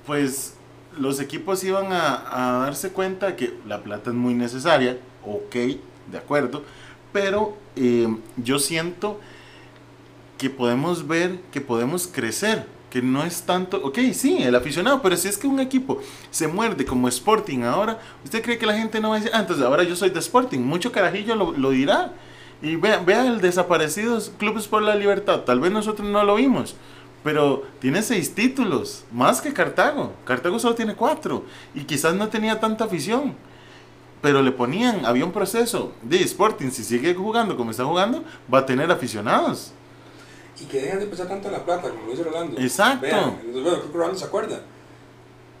pues los equipos iban a, darse cuenta que la plata es muy necesaria, ok, de acuerdo, pero eh, yo siento que podemos ver que podemos crecer, que no es tanto, ok, sí, el aficionado, pero si es que un equipo se muerde como Sporting ahora, ¿usted cree que la gente no va a decir, ah, entonces ahora yo soy de Sporting? Mucho carajillo lo, lo dirá. Y vea, vea el desaparecido Clubes por la Libertad, tal vez nosotros no lo vimos, pero tiene seis títulos, más que Cartago. Cartago solo tiene cuatro y quizás no tenía tanta afición. Pero le ponían, había un proceso de Sporting, si sigue jugando como está jugando, va a tener aficionados. Y que dejen de pensar tanto en la plata, como lo dice Rolando. Exacto. Vean, bueno, creo que Rolando se acuerda.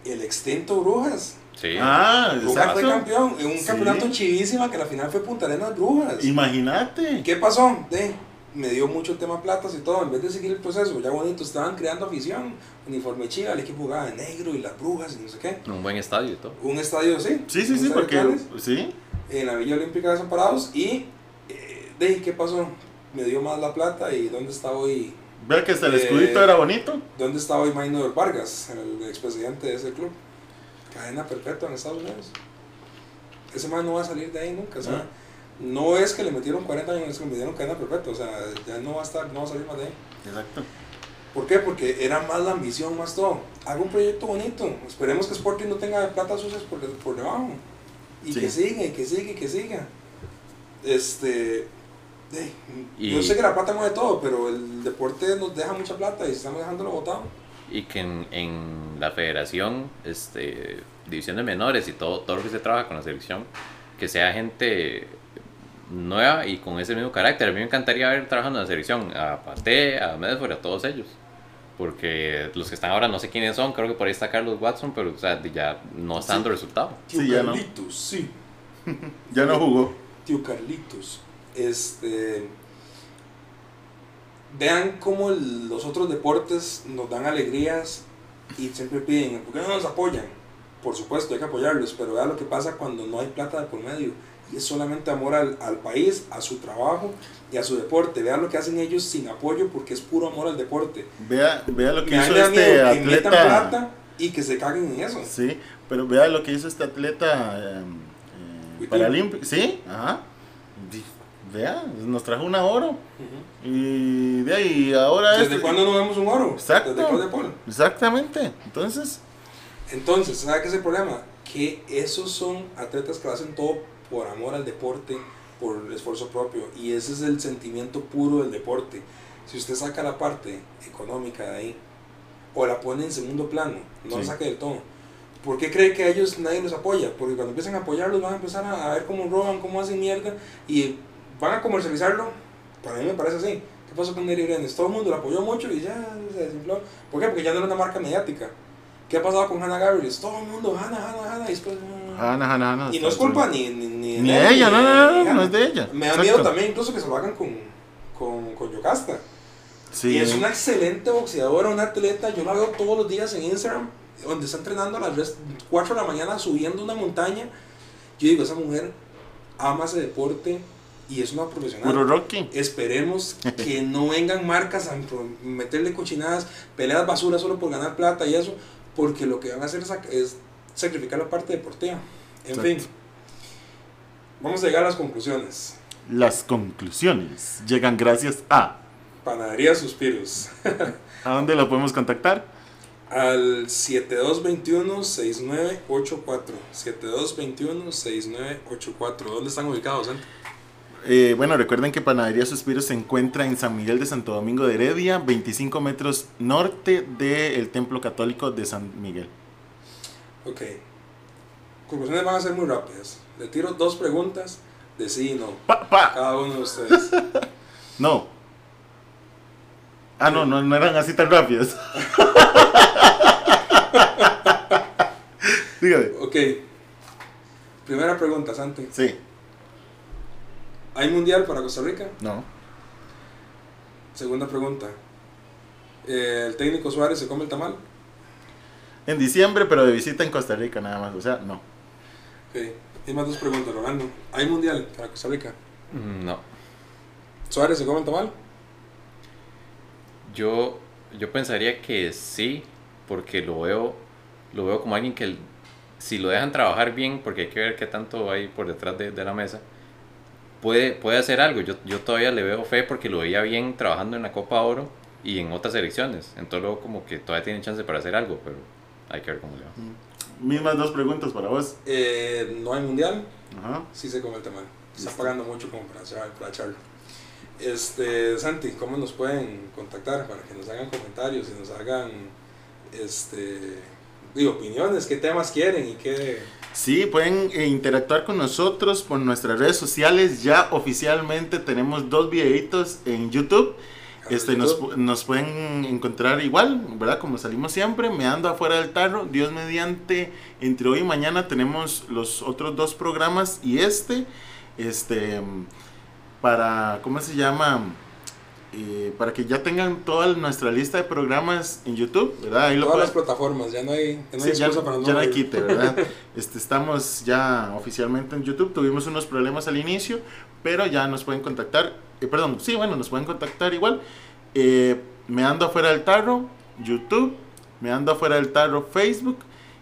El extinto Brujas. Sí. Ah, Brujas fue exacto. campeón en un Sí. campeonato chivísima que la final fue Punta Arenas Brujas. Imagínate. ¿Qué pasó? De, me dio mucho el tema platas y todo. En vez de seguir el proceso, ya bonito, estaban creando afición. Uniforme chiva, el equipo jugaba de negro y las brujas y no sé qué. Un buen estadio y todo. Un estadio, sí. Sí, sí, sí, porque sí. En la Villa Olímpica de Desamparados. Y, eh, de, ¿qué pasó? Me dio más la plata y ¿dónde está hoy? Vea que hasta el Eh, escudito era bonito. ¿Dónde está hoy Maynor Vargas, el expresidente de ese club? Cadena perpetua en Estados Unidos. Ese man no va a salir de ahí nunca. O sea, no es que le metieron 40 años, es que le metieron cadena perpetua. O sea, ya no va a estar, no va a salir más de ahí. Exacto. ¿Por qué? Porque era más la ambición, más todo. Haga un proyecto bonito. Esperemos que Sporting no tenga plata sucias por, por debajo. Y Sí. que siga, y que siga, y que siga. Este. Y- Yo sé que la plata mueve todo, pero el deporte nos deja mucha plata y estamos dejándolo botado. Y que en, en la federación, este, división de menores y todo, todo lo que se trabaja con la selección, que sea gente nueva y con ese mismo carácter. A mí me encantaría ver trabajando en la selección a Pate, a Medford, a todos ellos. Porque los que están ahora no sé quiénes son, creo que por ahí está Carlos Watson, pero o sea, ya no está Sí. dando resultado. Tío Sí, ya no. Carlitos, sí. <laughs> Ya no jugó. Tío Carlitos. Este. vean cómo el- los otros deportes nos dan alegrías y siempre piden, ¿por qué no nos apoyan? Por supuesto, hay que apoyarlos, pero vean lo que pasa cuando no hay plata de por medio. Y es solamente amor al, al país, a su trabajo y a su deporte. Vean lo que hacen ellos sin apoyo porque es puro amor al deporte. Vea, vea lo que Me hizo este atleta. plata y que se caguen en eso. Sí, pero vea lo que hizo este atleta eh, eh, paralímpico. Sí, ajá. Vea, nos trajo una oro. Ujú. Y de ahí, ahora ¿Desde este- cuándo no vemos un oro? Exacto. Desde Polo. Exactamente. Entonces, Entonces, ¿sabe qué es el problema? Que esos son atletas que lo hacen todo por amor al deporte, por el esfuerzo propio. Y ese es el sentimiento puro del deporte. Si usted saca la parte económica de ahí, o la pone en segundo plano, no la Sí. saque del todo. ¿Por qué cree que a ellos nadie los apoya? Porque cuando empiezan a apoyarlos van a empezar a, a ver cómo roban, cómo hacen mierda y van a comercializarlo. Para mí me parece así. ¿Qué pasó con Neri Brenes? Todo el mundo lo apoyó mucho y ya se desinfló. ¿Por qué? Porque ya no era una marca mediática. ¿Qué ha pasado con Hannah Gabriels? Todo el mundo, Hannah, Hannah, Hannah. Y, después, mm. Hanna, Hanna, Hanna. y no es culpa ni, ni, ni, Ni de ella, no, no, no, no, Hannah. es de ella. Me da miedo también incluso que se lo hagan con, con, con Yocasta. Sí. Y es una excelente boxeadora, una atleta. Yo la veo todos los días en Instagram, donde está entrenando a las 4 de la mañana subiendo una montaña. Yo digo, esa mujer ama ese deporte y es una profesional. Puro Rocky. Esperemos <laughs> que no vengan marcas a meterle cochinadas, peleas basura solo por ganar plata y eso, porque lo que van a hacer es, sac- es sacrificar la parte deportiva. En Exacto. fin, vamos a llegar a las conclusiones. Las conclusiones llegan gracias a. Panadería Suspiros. <laughs> ¿A dónde lo podemos contactar? Al 7221-6984. 7221-6984. ¿Dónde están ubicados, Santi? Eh, bueno, recuerden que Panadería Suspiros se encuentra en San Miguel de Santo Domingo de Heredia, 25 metros norte del Templo Católico de San Miguel. Ok. Conclusiones van a ser muy rápidas. Le tiro dos preguntas de sí y no. Pa, pa. Cada uno de ustedes. <laughs> No. Ah, no, no, no eran así tan rápidos. <laughs> Dígame. Ok. Primera pregunta, Santi. Sí. ¿Hay mundial para Costa Rica? No. Segunda pregunta. ¿El técnico Suárez se come el tamal? En diciembre, pero de visita en Costa Rica nada más. O sea, no. Ok. Y más dos preguntas, Rolando. ¿Hay mundial para Costa Rica? Mm, No. ¿Suárez se come el tamal? Yo, yo pensaría que sí, porque lo veo, lo veo como alguien que el- si lo dejan trabajar bien, porque hay que ver qué tanto hay por detrás de, de la mesa, puede, puede hacer algo. Yo, yo todavía le veo fe porque lo veía bien trabajando en la Copa Oro y en otras elecciones. Entonces luego como que todavía tiene chance para hacer algo, pero hay que ver cómo le va. Mismas dos preguntas para vos. Eh, ¿No hay mundial? Ajá. Sí se come el tamal. Está pagando mucho como para, para echarlo. Este, Santi, ¿cómo nos pueden contactar para que nos hagan comentarios y nos hagan este, digo, opiniones? ¿Qué temas quieren y qué... Sí, pueden eh, interactuar con nosotros por nuestras redes sociales. Ya oficialmente tenemos dos videitos en YouTube. Este, nos, nos pueden encontrar igual, ¿verdad? Como salimos siempre, meando afuera del tarro. Dios mediante, entre hoy y mañana tenemos los otros dos programas y este, este, para, ¿cómo se llama? Eh, para que ya tengan toda nuestra lista de programas en YouTube, ¿verdad? Ahí lo Todas las plataformas, ya no hay, ya no hay Sí, ya, excusa para no ya no hay quite, ¿verdad? <laughs> Este, estamos ya oficialmente en YouTube. Tuvimos unos problemas al inicio, pero ya nos pueden contactar. eh, perdón, sí, bueno, nos pueden contactar igual. Eh, me ando afuera del tarro, YouTube. Me ando afuera del tarro, Facebook.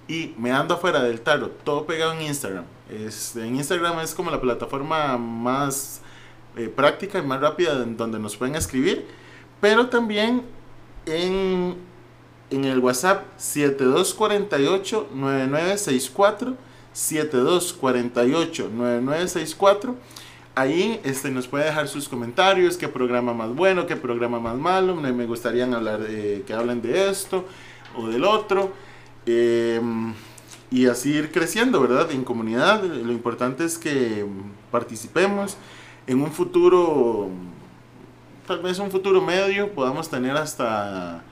Y me ando afuera del tarro, todo pegado en Instagram. En Instagram es como la plataforma más eh, práctica y más rápida donde nos pueden escribir. Pero también en en el WhatsApp 7248-9964, 7248-9964. Ahí este, nos puede dejar sus comentarios, qué programa más bueno, qué programa más malo, me, gustaría hablar de, que hablen de esto o del otro. Eh, y así ir creciendo, ¿verdad? En comunidad, lo importante es que participemos en un futuro, tal vez un futuro medio, podamos tener hasta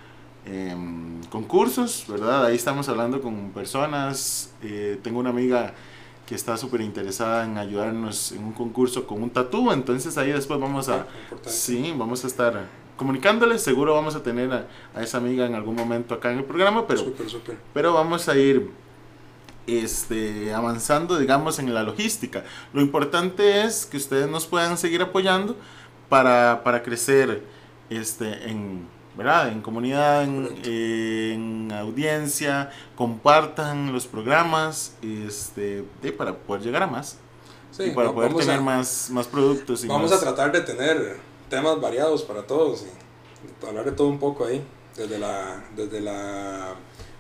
em, concursos, ¿verdad? Ahí estamos hablando con personas. eh, tengo una amiga que está súper interesada en ayudarnos en un concurso con un tatú, entonces ahí después vamos a, Importante. sí, vamos a estar comunicándoles. Seguro vamos a tener a, a esa amiga en algún momento acá en el programa, pero, Súper, súper. pero vamos a ir este, avanzando, digamos, en la logística. Lo importante es que ustedes nos puedan seguir apoyando para, para crecer este, en, ¿verdad? en comunidad, en, en audiencia, compartan los programas este, de- para poder llegar a más Sí, y para va- poder tener a- más, más productos. Y Vamos más- a tratar de tener temas variados para todos y hablar de todo un poco ahí, desde la, desde la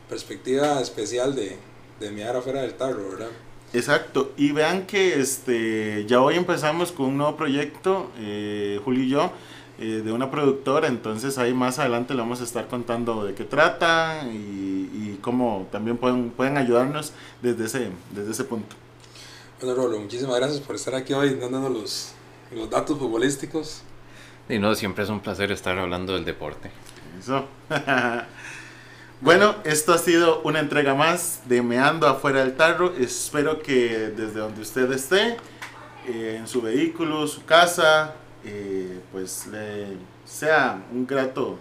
perspectiva especial de, de mirar afuera del tarro, ¿verdad? Exacto, y vean que este ya hoy empezamos con un nuevo proyecto, eh, Julio y yo, eh, de una productora, entonces ahí más adelante le vamos a estar contando de qué trata y, y cómo también pueden, pueden ayudarnos desde ese, desde ese punto. Bueno, Rolo, muchísimas gracias por estar aquí hoy dándonos los, los datos futbolísticos. Y no, siempre es un placer estar hablando del deporte. Eso. <laughs> bueno, esto ha sido una entrega más de Meando afuera del tarro. Espero que desde donde usted esté, eh, en su vehículo, su casa, eh, pues le sea un grato,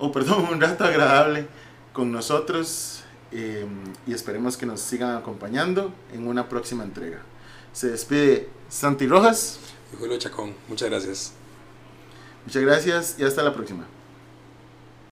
o perdón, <laughs> un rato agradable con nosotros eh, y esperemos que nos sigan acompañando en una próxima entrega. Se despide Santi Rojas. Y Julio Chacón, muchas gracias. Muchas gracias y hasta la próxima.